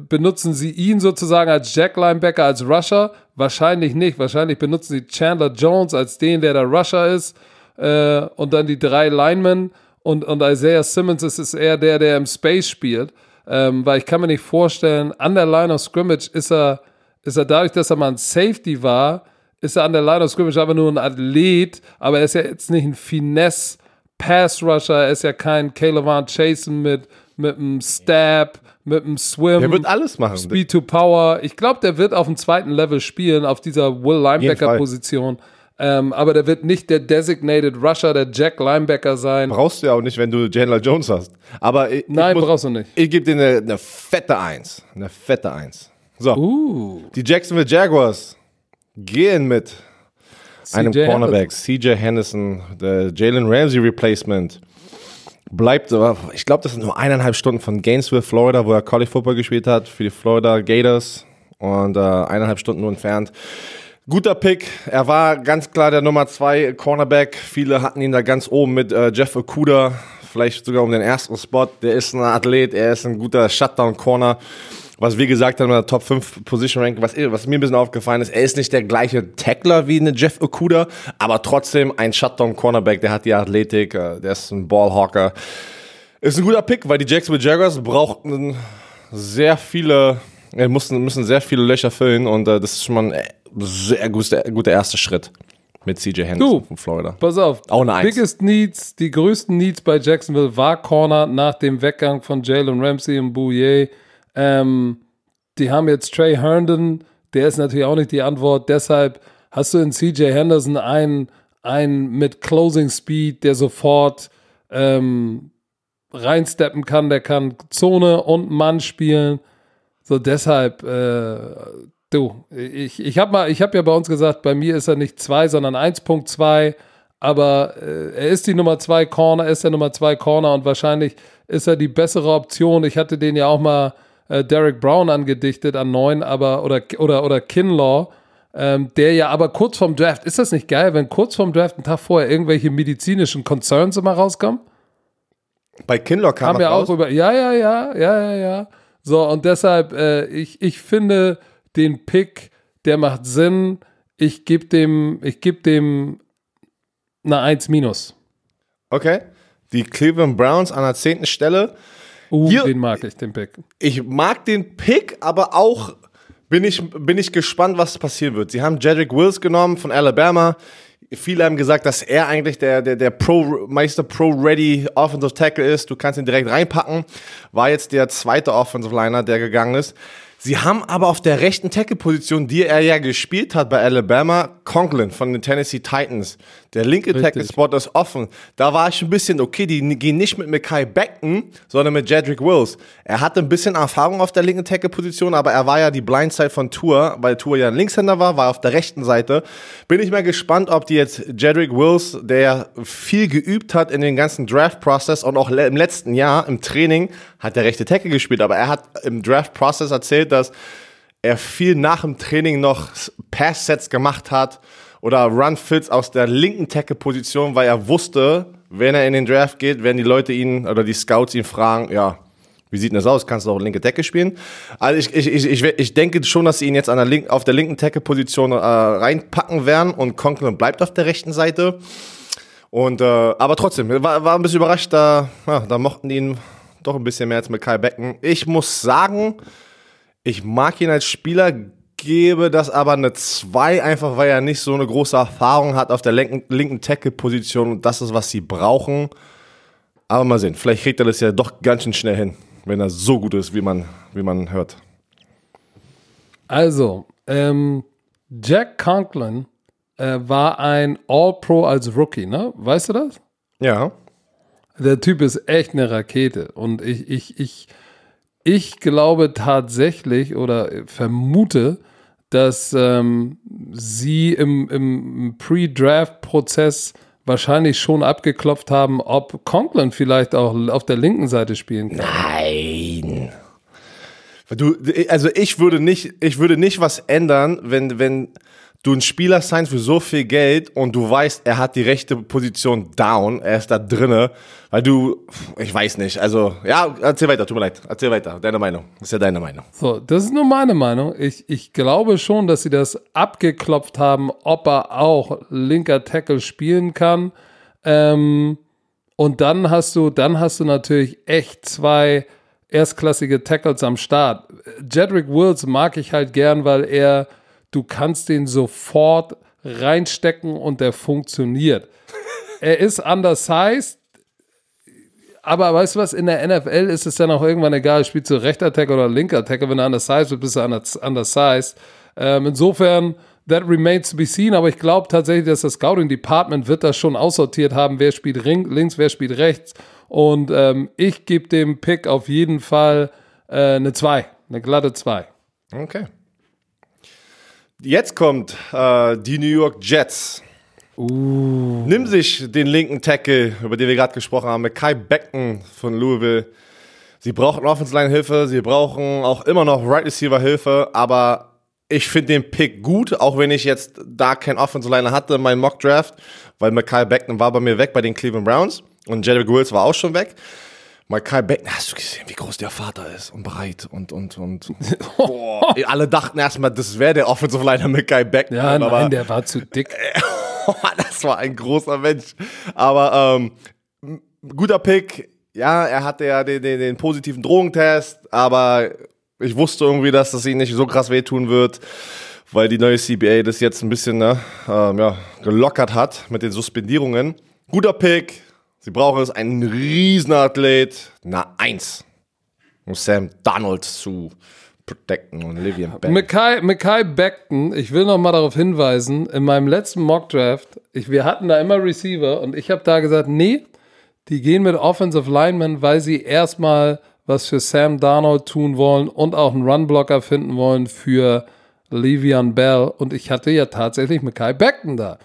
benutzen Sie ihn sozusagen als Jack Linebacker, als Rusher? Wahrscheinlich nicht. Wahrscheinlich benutzen Sie Chandler Jones als den, der der Rusher ist. Äh, und dann die drei Linemen. Und, und Isaiah Simmons ist, ist eher der, der im Space spielt. Ähm, weil ich kann mir nicht vorstellen, an der Line of Scrimmage ist er, ist er dadurch, dass er mal ein Safety war, ist er an der Line of Scrimmage aber nur ein Athlet, aber er ist ja jetzt nicht ein Finesse Pass Rusher, er ist ja kein Caleb Chasen mit, mit einem Stab, mit einem Swim. Der wird alles machen. Speed to Power. Ich glaube, der wird auf dem zweiten Level spielen, auf dieser Will Linebacker Position. Ähm, aber der wird nicht der Designated Rusher, der Jack Linebacker sein. Brauchst du ja auch nicht, wenn du Chandler Jones hast. Aber ich, Nein, ich muss, brauchst du nicht. Ich gebe dir eine, eine, fette Eins. Eine fette Eins. So. Uh. Die Jacksonville Jaguars gehen mit einem Cornerback, CJ Henderson, der Jalen Ramsey Replacement. Bleibt, ich glaube, das sind nur eineinhalb Stunden von Gainesville, Florida, wo er College Football gespielt hat, für die Florida Gators und äh, eineinhalb Stunden nur entfernt. Guter Pick. Er war ganz klar der Nummer zwei Cornerback. Viele hatten ihn da ganz oben mit äh, Jeff Okuda, vielleicht sogar um den ersten Spot. Der ist ein Athlet, er ist ein guter Shutdown-Corner was wir gesagt haben in der Top 5 Position Ranking, was, was mir ein bisschen aufgefallen ist, er ist nicht der gleiche Tackler wie eine Jeff Okuda, aber trotzdem ein Shutdown Cornerback, der hat die Athletik, äh, der ist ein Ballhawker. Ist ein guter Pick, weil die Jacksonville Jaguars brauchten sehr viele, äh, mussten, müssen sehr viele Löcher füllen und äh, das ist schon mal ein sehr guter, guter erster Schritt mit CJ Henderson du, von Florida. Pass auf. Auch eine Eins. Biggest Needs, die größten Needs bei Jacksonville war Corner nach dem Weggang von Jalen Ramsey und Bouye. Ähm, die haben jetzt Trey Herndon, der ist natürlich auch nicht die Antwort. Deshalb hast du in CJ Henderson einen, einen mit Closing Speed, der sofort ähm, reinsteppen kann. Der kann Zone und Mann spielen. So deshalb, äh, du, ich, ich habe mal, ja bei uns gesagt, bei mir ist er nicht 2, sondern 1.2. Aber äh, er ist die Nummer 2 Corner, er ist der Nummer 2 Corner und wahrscheinlich ist er die bessere Option. Ich hatte den ja auch mal äh, Derek Brown angedichtet an neun, aber oder oder oder Kinlaw, ähm, der ja aber kurz vorm Draft, ist das nicht geil, wenn kurz vorm Draft einen Tag vorher irgendwelche medizinischen Concerns immer rauskommen? Bei Kinlaw kam Haben ja auch über, ja, ja, ja, ja, ja, ja. So, und deshalb, äh, ich, ich finde den Pick, der macht Sinn. Ich gebe dem, ich gebe dem eine 1 minus. Okay. Die Cleveland Browns an der zehnten Stelle. Uh, Hier, den mag ich, den Pick. Ich mag den Pick, aber auch bin ich, bin ich gespannt, was passieren wird. Sie haben Jedrick Wills genommen von Alabama. viele haben gesagt, dass er eigentlich der, der, der Pro, Meister Pro-Ready Offensive Tackle ist. Du kannst ihn direkt reinpacken. War jetzt der zweite Offensive Liner, der gegangen ist. Sie haben aber auf der rechten Tackle-Position, die er ja gespielt hat bei Alabama, Conklin von den Tennessee Titans. Der linke Tackle-Spot ist offen. Da war ich ein bisschen, okay, die gehen nicht mit Mackay Beckton, sondern mit Jedrick Wills. Er hatte ein bisschen Erfahrung auf der linken Tackle-Position, aber er war ja die Blindside von Tour, weil Tour ja ein Linkshänder war, war auf der rechten Seite. Bin ich mal gespannt, ob die jetzt Jedrick Wills, der viel geübt hat in den ganzen Draft-Prozess und auch im letzten Jahr im Training, hat der rechte Tackle gespielt, aber er hat im Draft-Prozess erzählt, dass er viel nach dem Training noch Pass-Sets gemacht hat oder Run-Fits aus der linken Tackle-Position, weil er wusste, wenn er in den Draft geht, werden die Leute ihn oder die Scouts ihn fragen, ja, wie sieht denn das aus? Kannst du auch linke Tackle spielen? Also ich, ich, ich, ich, ich denke schon, dass sie ihn jetzt an der Link, auf der linken Tackle-Position äh, reinpacken werden und Conklin bleibt auf der rechten Seite. Und äh, aber trotzdem, war, war ein bisschen überrascht, da, ja, da mochten die ihn doch ein bisschen mehr als mit Kai Becken. Ich muss sagen, ich mag ihn als Spieler, gebe das aber eine 2, einfach weil er nicht so eine große Erfahrung hat auf der linken, linken Tackle-Position und das ist, was sie brauchen. Aber mal sehen, vielleicht kriegt er das ja doch ganz schön schnell hin, wenn er so gut ist, wie man, wie man hört. Also, ähm, Jack Conklin äh, war ein All-Pro als Rookie, ne? Weißt du das? Ja. Der Typ ist echt eine Rakete. Und ich, ich, ich, ich glaube tatsächlich oder vermute, dass ähm, sie im, im Pre-Draft-Prozess wahrscheinlich schon abgeklopft haben, ob Conklin vielleicht auch auf der linken Seite spielen kann. Nein. Du, also ich würde nicht, ich würde nicht was ändern, wenn, wenn du einen Spieler signst für so viel Geld und du weißt, er hat die rechte Position down, er ist da drinne, weil du, ich weiß nicht, also, ja, erzähl weiter, tut mir leid, erzähl weiter, deine Meinung, das ist ja deine Meinung. So, das ist nur meine Meinung. Ich, ich glaube schon, dass sie das abgeklopft haben, ob er auch linker Tackle spielen kann. Ähm, und dann hast du, dann hast du natürlich echt zwei erstklassige Tackles am Start. Jedrick Wills mag ich halt gern, weil er du kannst den sofort reinstecken und der funktioniert. er ist undersized, aber weißt du was, in der NFL ist es dann auch irgendwann egal, spielst du rechter Tackle oder linker Tackle, wenn du undersized bist, bist du undersized. Ähm, insofern, that remains to be seen, aber ich glaube tatsächlich, dass das Scouting Department wird das schon aussortiert haben, wer spielt links, wer spielt rechts und ähm, ich gebe dem Pick auf jeden Fall äh, eine 2, eine glatte 2. Okay. Jetzt kommt äh, die New York Jets. Uh. Nimm sich den linken Tackle, über den wir gerade gesprochen haben, mit Kai Becken von Louisville. Sie brauchen Offensive Line Hilfe, sie brauchen auch immer noch Right Receiver Hilfe, aber ich finde den Pick gut, auch wenn ich jetzt da kein Offensive Liner hatte in meinem Mock Draft, weil Mackay Becken war bei mir weg bei den Cleveland Browns und Jedrick Wills war auch schon weg. Michael Beckton, hast du gesehen, wie groß der Vater ist und breit und und und. [laughs] Boah, alle dachten erstmal, das wäre der Offensive Liner Michael Beckton. Ja, nein, aber, der war zu dick. [laughs] das war ein großer Mensch. Aber ähm, guter Pick. Ja, er hatte ja den, den, den positiven Drogentest, aber ich wusste irgendwie, dass das ihn nicht so krass wehtun wird, weil die neue CBA das jetzt ein bisschen ne, ähm, ja, gelockert hat mit den Suspendierungen. Guter Pick, Sie brauchen es, einen Riesenathlet, na eins, um Sam Donald zu protecten und Livian Beckton. Mackay, Beckton, ich will noch mal darauf hinweisen, in meinem letzten Mockdraft, wir hatten da immer Receiver und ich habe da gesagt, nee, die gehen mit Offensive Linemen, weil sie erstmal was für Sam Darnold tun wollen und auch einen Runblocker finden wollen für Le'Veon Bell. Und ich hatte ja tatsächlich Mackay Beckton da.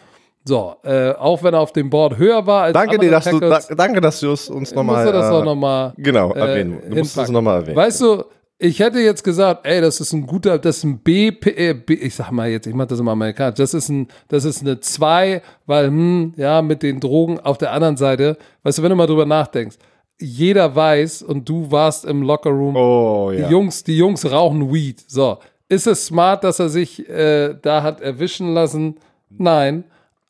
So, äh, auch wenn er auf dem Board höher war als danke dir, dass Tackles, du, da, danke, dass du es uns nochmal. Du das auch nochmal. Genau, äh, erwähnen. Du musst es nochmal erwähnen. Weißt du, ich hätte jetzt gesagt, ey, das ist ein guter, das ist ein B, äh, B ich sag mal jetzt, ich mach das immer amerikanisch, das ist ein, das ist eine 2, weil, hm, ja, mit den Drogen auf der anderen Seite, weißt du, wenn du mal drüber nachdenkst, jeder weiß und du warst im Lockerroom, oh, ja. die Jungs, die Jungs rauchen Weed. So, ist es smart, dass er sich äh, da hat erwischen lassen? Nein.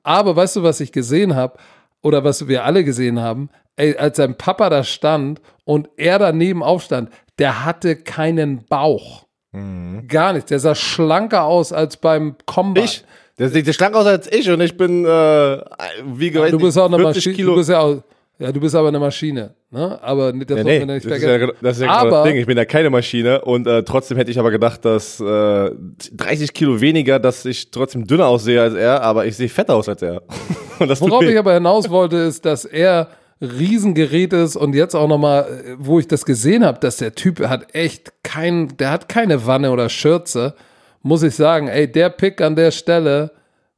Aber weißt du, was ich gesehen habe? Oder was wir alle gesehen haben? Ey, als sein Papa da stand und er daneben aufstand, der hatte keinen Bauch. Mhm. Gar nicht. Der sah schlanker aus als beim Combat. Ich? Der sieht schlank aus als ich und ich bin, äh, wie gesagt, du bist auch eine 40 Maschine. Du bist ja, auch, ja, du bist aber eine Maschine. Ne? Aber nicht- das muss nee, man nicht das ist ja, das ist ja genau aber das Ding. Ich bin ja keine Maschine und äh, trotzdem hätte ich aber gedacht, dass äh, 30 Kilo weniger, dass ich trotzdem dünner aussehe als er, aber ich sehe fetter aus als er. [laughs] Worauf ich aber hinaus wollte, ist, dass er Riesengerät ist und jetzt auch nochmal, wo ich das gesehen habe, dass der Typ hat echt kein, der hat keine Wanne oder Schürze, muss ich sagen, ey, der Pick an der Stelle,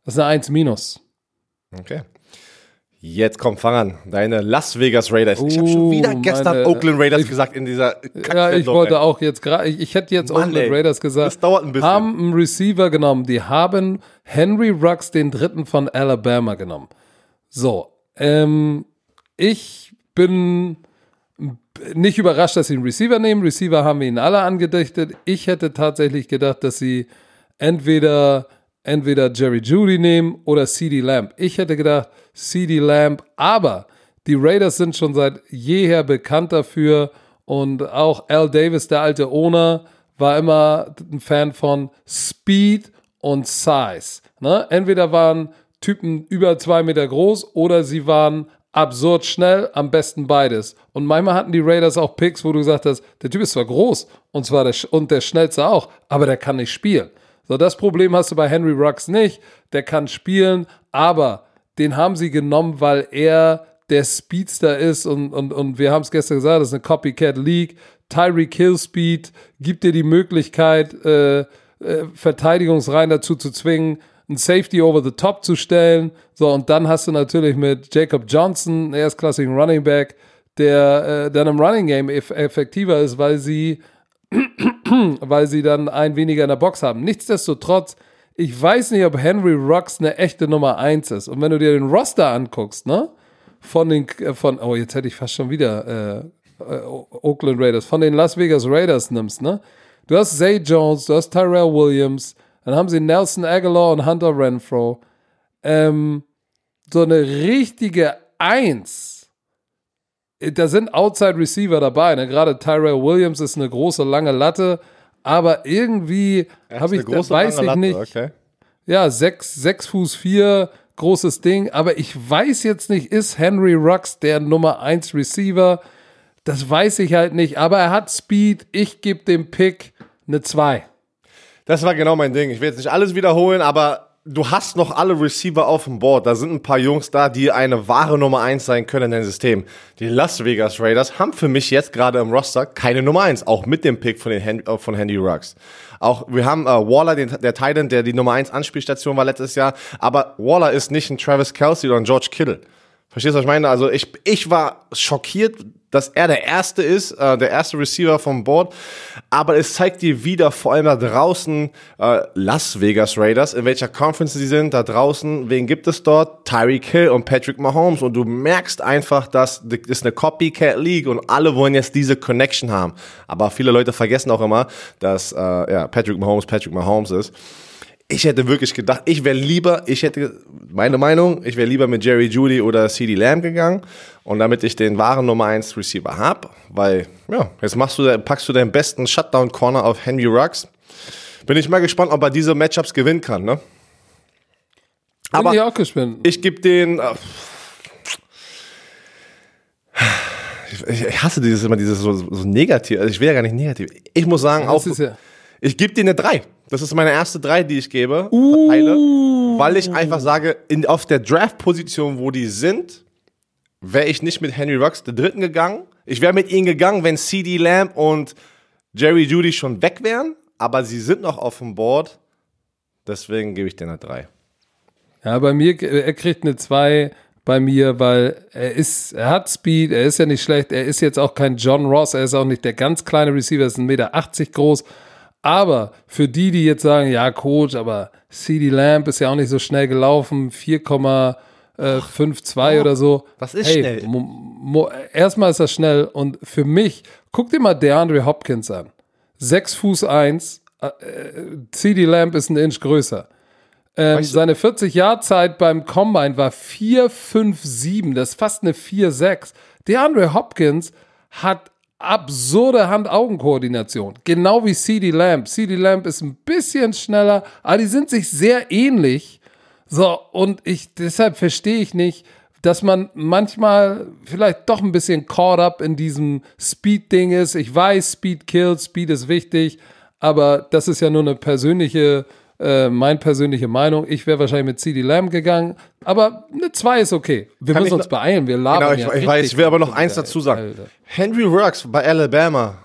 das ist eine 1 minus. Okay. Jetzt komm, fang an. Deine Las Vegas Raiders. ich habe schon wieder gestern meine- Oakland Raiders ich- gesagt in dieser Ja, ich wollte ey. auch jetzt gerade, ich, ich hätte jetzt Mann, Oakland ey. Raiders gesagt. Das dauert ein bisschen. Haben einen Receiver genommen. Die haben Henry Rux, den dritten von Alabama, genommen. So, ähm, ich bin nicht überrascht, dass sie einen Receiver nehmen. Receiver haben wir ihnen alle angedichtet. Ich hätte tatsächlich gedacht, dass sie entweder, entweder Jerry Judy nehmen oder CD Lamb. Ich hätte gedacht, CD Lamb, aber die Raiders sind schon seit jeher bekannt dafür und auch Al Davis, der alte Owner, war immer ein Fan von Speed und Size. Ne? Entweder waren Typen über zwei Meter groß oder sie waren absurd schnell, am besten beides. Und manchmal hatten die Raiders auch Picks, wo du gesagt hast, der Typ ist zwar groß und zwar der, und der schnellste auch, aber der kann nicht spielen. So, das Problem hast du bei Henry Rux nicht. Der kann spielen, aber den haben sie genommen, weil er der Speedster ist und, und, und wir haben es gestern gesagt, das ist eine Copycat League. Tyreek Hill Speed gibt dir die Möglichkeit, äh, äh, Verteidigungsreihen dazu zu zwingen, ein Safety over the top zu stellen. So, und dann hast du natürlich mit Jacob Johnson, einen erstklassigen Running Back, der äh, dann im Running Game eff effektiver ist, weil sie, weil sie dann ein weniger in der Box haben. Nichtsdestotrotz, ich weiß nicht, ob Henry Rux eine echte Nummer 1 ist. Und wenn du dir den Roster anguckst, ne? Von den, äh, von, oh, jetzt hätte ich fast schon wieder äh, äh, Oakland Raiders, von den Las Vegas Raiders nimmst, ne? Du hast Zay Jones, du hast Tyrell Williams, dann haben sie Nelson Aguilar und Hunter Renfro. Ähm, so eine richtige Eins. Da sind Outside Receiver dabei, ne? Gerade Tyrell Williams ist eine große, lange Latte, aber irgendwie habe ich, große, weiß ich Latte, nicht. Okay. Ja, sechs, sechs Fuß vier, großes Ding. Aber ich weiß jetzt nicht, ist Henry Rux der Nummer 1 Receiver? Das weiß ich halt nicht. Aber er hat Speed. Ich gebe dem Pick eine 2. Das war genau mein Ding. Ich will jetzt nicht alles wiederholen, aber du hast noch alle Receiver auf dem Board. Da sind ein paar Jungs da, die eine wahre Nummer 1 sein können in deinem System. Die Las Vegas Raiders haben für mich jetzt gerade im Roster keine Nummer 1, auch mit dem Pick von, den Hen äh, von Handy Ruggs. Auch wir haben äh, Waller, den, der Titan, der die Nummer 1 Anspielstation war letztes Jahr, aber Waller ist nicht ein Travis Kelsey oder ein George Kittle. Verstehst du, was ich meine? Also ich, ich war schockiert, dass er der Erste ist, äh, der erste Receiver vom Board. Aber es zeigt dir wieder, vor allem da draußen, äh, Las Vegas Raiders, in welcher Conference sie sind, da draußen, wen gibt es dort? Tyreek Hill und Patrick Mahomes. Und du merkst einfach, dass das ist eine Copycat League und alle wollen jetzt diese Connection haben. Aber viele Leute vergessen auch immer, dass äh, ja, Patrick Mahomes Patrick Mahomes ist. Ich hätte wirklich gedacht, ich wäre lieber, ich hätte, meine Meinung, ich wäre lieber mit Jerry Judy oder CD Lamb gegangen. Und damit ich den wahren Nummer 1 Receiver hab, weil, ja, jetzt machst du, packst du deinen besten Shutdown-Corner auf Henry Ruggs. Bin ich mal gespannt, ob er diese Matchups gewinnen kann, ne? Bin Aber ich auch gespannt. ich gebe den. Äh, ich, ich hasse dieses immer dieses so, so negativ. Also ich will ja gar nicht negativ. Ich muss sagen, auch. ja- Ich gebe dir eine 3. Das ist meine erste 3, die ich gebe. Verteile, weil ich einfach sage, in, auf der Draft-Position, wo die sind, wäre ich nicht mit Henry Rux der Dritten gegangen. Ich wäre mit ihnen gegangen, wenn CD Lamb und Jerry Judy schon weg wären. Aber sie sind noch auf dem Board. Deswegen gebe ich dir eine 3. Ja, bei mir, er kriegt eine 2 bei mir, weil er ist, er hat Speed, er ist ja nicht schlecht, er ist jetzt auch kein John Ross, er ist auch nicht der ganz kleine Receiver, er ist 1,80 Meter groß. Aber für die, die jetzt sagen, ja, Coach, aber CD Lamb ist ja auch nicht so schnell gelaufen, 4,52 oder so. was ist schnell? mo- mo- erstmal ist er schnell und für mich, guck dir mal DeAndre Hopkins an. 6 Fuß 1, äh, äh, CD Lamb ist ein Inch größer. Ähm, Weißt du- seine 40-Jahr-Zeit beim Combine war 4,57. Das ist fast eine 4,6. DeAndre Hopkins hat absurde Hand-Augen-Koordination. Genau wie CD Lamb. CD Lamb ist ein bisschen schneller, aber die sind sich sehr ähnlich. So, und ich, deshalb verstehe ich nicht, dass man manchmal vielleicht doch ein bisschen caught up in diesem Speed-Ding ist. Ich weiß, Speed kills, Speed ist wichtig, aber das ist ja nur eine persönliche, äh, meine persönliche Meinung. Ich wäre wahrscheinlich mit CD Lamb gegangen, aber eine 2 ist okay. Wir Kann müssen uns noch- beeilen, wir labern Genau, ich, ja ich weiß, ich will aber noch eins dazu sagen. Alter. Henry Ruggs bei Alabama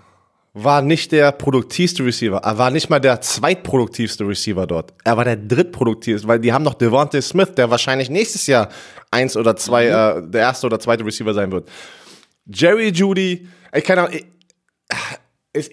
war nicht der produktivste Receiver. Er war nicht mal der zweitproduktivste Receiver dort. Er war der drittproduktivste, weil die haben noch Devontae Smith, der wahrscheinlich nächstes Jahr eins oder zwei, äh, der erste oder zweite Receiver sein wird. Jerry Judy, ich kann auch, ich, ist,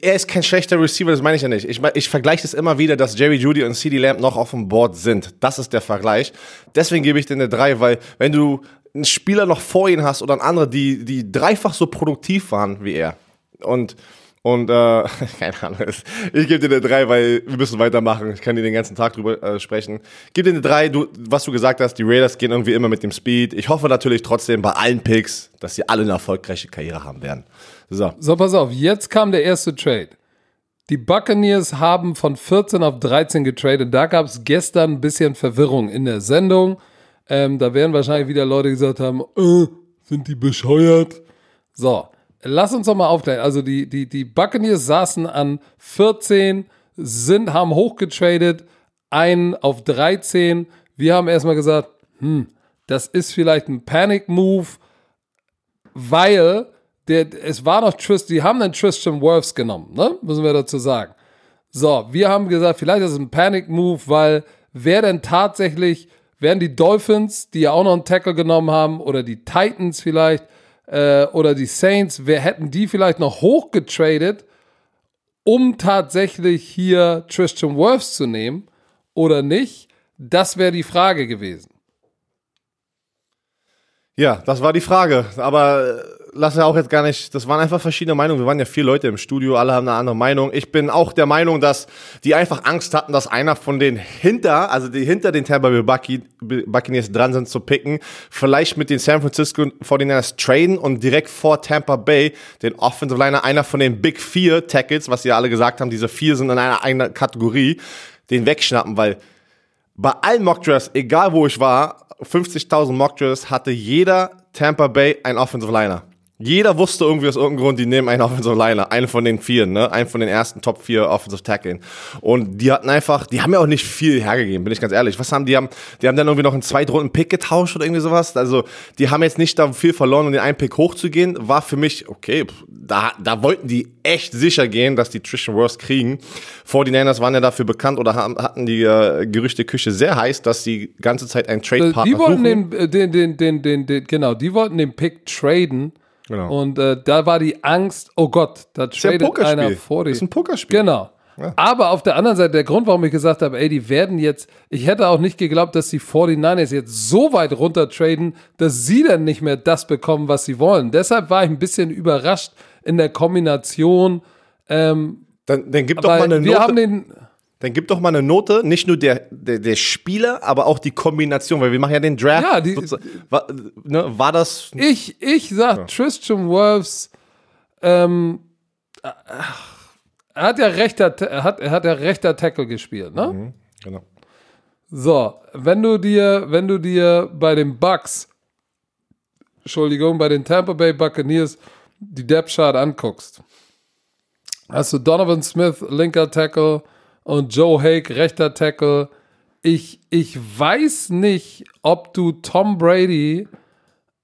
er ist kein schlechter Receiver, das meine ich ja nicht. Ich, ich vergleiche das immer wieder, dass Jerry Judy und CD Lamb noch auf dem Board sind. Das ist der Vergleich. Deswegen gebe ich dir eine 3, weil wenn du einen Spieler noch vor ihnen hast oder einen anderen, die, die dreifach so produktiv waren wie er und und äh, [laughs] keine Ahnung, es- ich gebe dir eine 3, weil wir müssen weitermachen. Ich kann dir den ganzen Tag drüber äh, sprechen. Gib dir eine 3, du, was du gesagt hast, die Raiders gehen irgendwie immer mit dem Speed. Ich hoffe natürlich trotzdem bei allen Picks, dass sie alle eine erfolgreiche Karriere haben werden. So. So, pass auf, jetzt kam der erste Trade. Die Buccaneers haben von 14 auf 13 getradet. Da gab es gestern ein bisschen Verwirrung in der Sendung. Ähm, da werden wahrscheinlich wieder Leute gesagt haben, äh, sind die bescheuert? So, lass uns doch mal aufklären. Also die, die, die Buccaneers saßen an 14, sind, haben hochgetradet, einen auf 13. Wir haben erstmal gesagt, hm, das ist vielleicht ein Panic-Move, weil der, es war noch Trist, die haben dann Tristan Wirfs genommen, ne? Müssen wir dazu sagen. So, wir haben gesagt, vielleicht ist es ein Panic-Move, weil wer denn tatsächlich, wären die Dolphins, die ja auch noch einen Tackle genommen haben, oder die Titans vielleicht, äh, oder die Saints, wer hätten die vielleicht noch hochgetradet, um tatsächlich hier Tristan Wirfs zu nehmen oder nicht? Das wäre die Frage gewesen. Ja, das war die Frage. Aber äh, lass ja auch jetzt gar nicht, das waren einfach verschiedene Meinungen. Wir waren ja vier Leute im Studio, alle haben eine andere Meinung. Ich bin auch der Meinung, dass die einfach Angst hatten, dass einer von den hinter, also die hinter den Tampa Bay Buccaneers dran sind zu picken, vielleicht mit den San Francisco 49ers traden und direkt vor Tampa Bay den Offensive Liner, einer von den Big Four Tackles, was sie alle gesagt haben, diese vier sind in einer eigenen Kategorie, den wegschnappen, weil bei allen Mockdrafts, egal wo ich war, 50.000 Mockdrafts hatte jeder Tampa Bay ein Offensive Liner. Jeder wusste irgendwie aus irgendeinem Grund, die nehmen einen Offensive Liner, einen von den vier, ne, einen von den ersten Top 4 Offensive Tacklen. Und die hatten einfach, die haben ja auch nicht viel hergegeben, bin ich ganz ehrlich. Was haben die haben, die haben dann irgendwie noch einen zweitrunden Pick getauscht oder irgendwie sowas. Also, die haben jetzt nicht da viel verloren, um den einen Pick hochzugehen. War für mich, okay, da, da wollten die echt sicher gehen, dass die Tristan Worst kriegen. 49ers waren ja dafür bekannt oder haben, hatten die äh, Gerüchteküche sehr heiß, dass die ganze Zeit einen Trade-Partner Die wollten den, äh, den, den, den, den, den, genau, die wollten den Pick traden. Genau. Und äh, da war die Angst, oh Gott, da ja tradet Pokerspiel. einer vor Das die. ist ein Pokerspiel. Genau. Aber auf der anderen Seite, der Grund, warum ich gesagt habe, ey, die werden jetzt, ich hätte auch nicht geglaubt, dass die 49ers jetzt so weit runter traden, dass sie dann nicht mehr das bekommen, was sie wollen. Deshalb war ich ein bisschen überrascht in der Kombination. Ähm, Dann, dann gib doch mal eine wir Note. haben den, Dann gib doch mal eine Note, nicht nur der, der, der Spieler, aber auch die Kombination, weil wir machen ja den Draft. Ja, die- war, ne, war das. Ich, ich sag Tristan Wirfs, ähm, er hat ja rechter, er hat, er hat ja rechter Tackle gespielt, ne? Genau. So, wenn du dir, wenn du dir bei den Bucks, Entschuldigung, bei den Tampa Bay Buccaneers die Depth Chart anguckst, hast du Donovan Smith, linker Tackle und Joe Hake, rechter Tackle. Ich, ich weiß nicht, ob du Tom Brady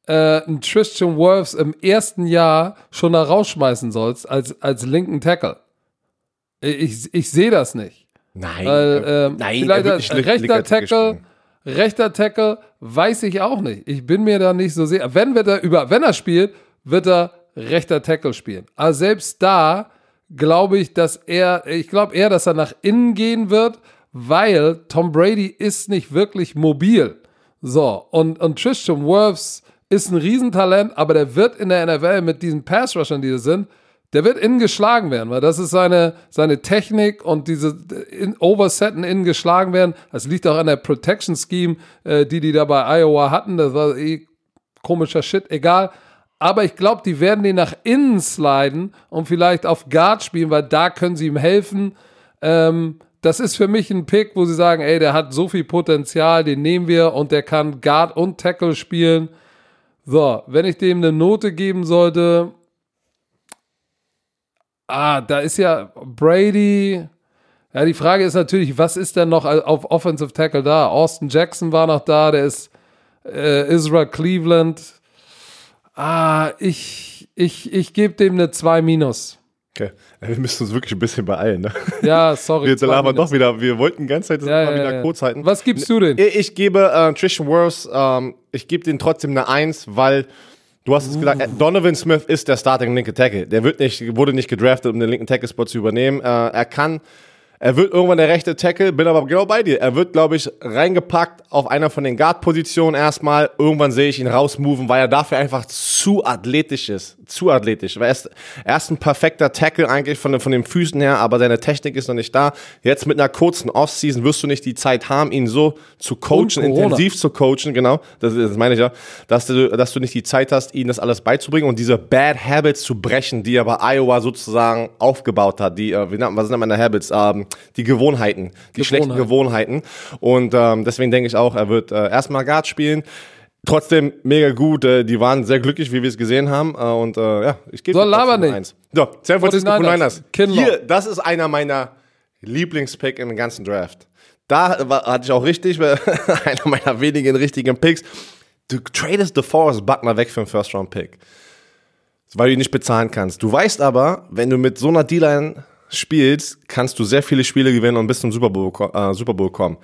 äh, einen Tristan Wirfs im ersten Jahr schon da rausschmeißen sollst als, als linken Tackle. Ich, ich sehe das nicht. Nein. Äh, ähm, nein, vielleicht als rechter Tackle rechter Tackle weiß ich auch nicht. Ich bin mir da nicht so sicher. Wenn wird er über, wenn er spielt, wird er rechter Tackle spielen. Aber selbst da glaube ich, dass er, ich glaube eher, dass er nach innen gehen wird, weil Tom Brady ist nicht wirklich mobil. So, und, und Tristan Wirfs ist ein Riesentalent, aber der wird in der NFL mit diesen Pass-Rushern, die da sind, der wird innen geschlagen werden, weil das ist seine, seine Technik und diese in, Oversetten innen geschlagen werden. Das liegt auch an der Protection Scheme, äh, die die da bei Iowa hatten. Das war eh komischer Shit, egal. Aber ich glaube, die werden den nach innen sliden und vielleicht auf Guard spielen, weil da können sie ihm helfen. Ähm, das ist für mich ein Pick, wo sie sagen, ey, der hat so viel Potenzial, den nehmen wir und der kann Guard und Tackle spielen. So, wenn ich dem eine Note geben sollte, ah, da ist ja Brady. Ja, die Frage ist natürlich, was ist denn noch auf Offensive Tackle da? Austin Jackson war noch da, der ist äh, Israel Cleveland. Ah, ich, ich, ich gebe dem eine 2 minus. Okay. Wir müssen uns wirklich ein bisschen beeilen, ne? Ja, sorry. Wir labern doch wieder. Wir wollten die ganze Zeit das Ja, mal ja, wieder ja. kurz halten. Was gibst du denn? Ich, gebe äh, Trishan Wirfs, ähm, ich gebe den trotzdem eine 1, weil du hast es gesagt, äh, Donovan Smith ist der Starting linke Tackle. Der wird nicht, wurde nicht gedraftet, um den linken Tackle-Spot zu übernehmen. Äh, er kann, er wird irgendwann der rechte Tackle, bin aber genau bei dir. Er wird, glaube ich, reingepackt auf einer von den Guard-Positionen erstmal. Irgendwann sehe ich ihn rausmoven, weil er dafür einfach zu athletisch ist. Zu athletisch. Weil er ist, er ist ein perfekter Tackle eigentlich von, den- von den Füßen her, aber seine Technik ist noch nicht da. Jetzt mit einer kurzen Offseason wirst du nicht die Zeit haben, ihn so zu coachen, intensiv zu coachen, genau. Das, das meine ich ja. Dass du, dass du nicht die Zeit hast, ihnen das alles beizubringen und diese Bad Habits zu brechen, die er bei Iowa sozusagen aufgebaut hat. Die, äh, wie nennt, was nennt man da Habits? Ähm, die Gewohnheiten. Die schlechten Gewohnheiten. Und ähm, deswegen denke ich auch, er wird äh, erstmal Guard spielen. Trotzdem mega gut. Äh, die waren sehr glücklich, wie wir es gesehen haben. Äh, und äh, ja, ich gebe So, ihm laber nicht. Eins. So, San Francisco 49ers. 49ers. Kinlaw. Hier, das ist einer meiner Lieblingspick im ganzen Draft. Da war, hatte ich auch richtig, [laughs] einer meiner wenigen richtigen Picks. Du tradest DeForest Buckner weg für einen First-Round-Pick. Weil du ihn nicht bezahlen kannst. Du weißt aber, wenn du mit so einer D-Line spielst, kannst du sehr viele Spiele gewinnen und bis zum Super Bowl, äh, Super Bowl kommen.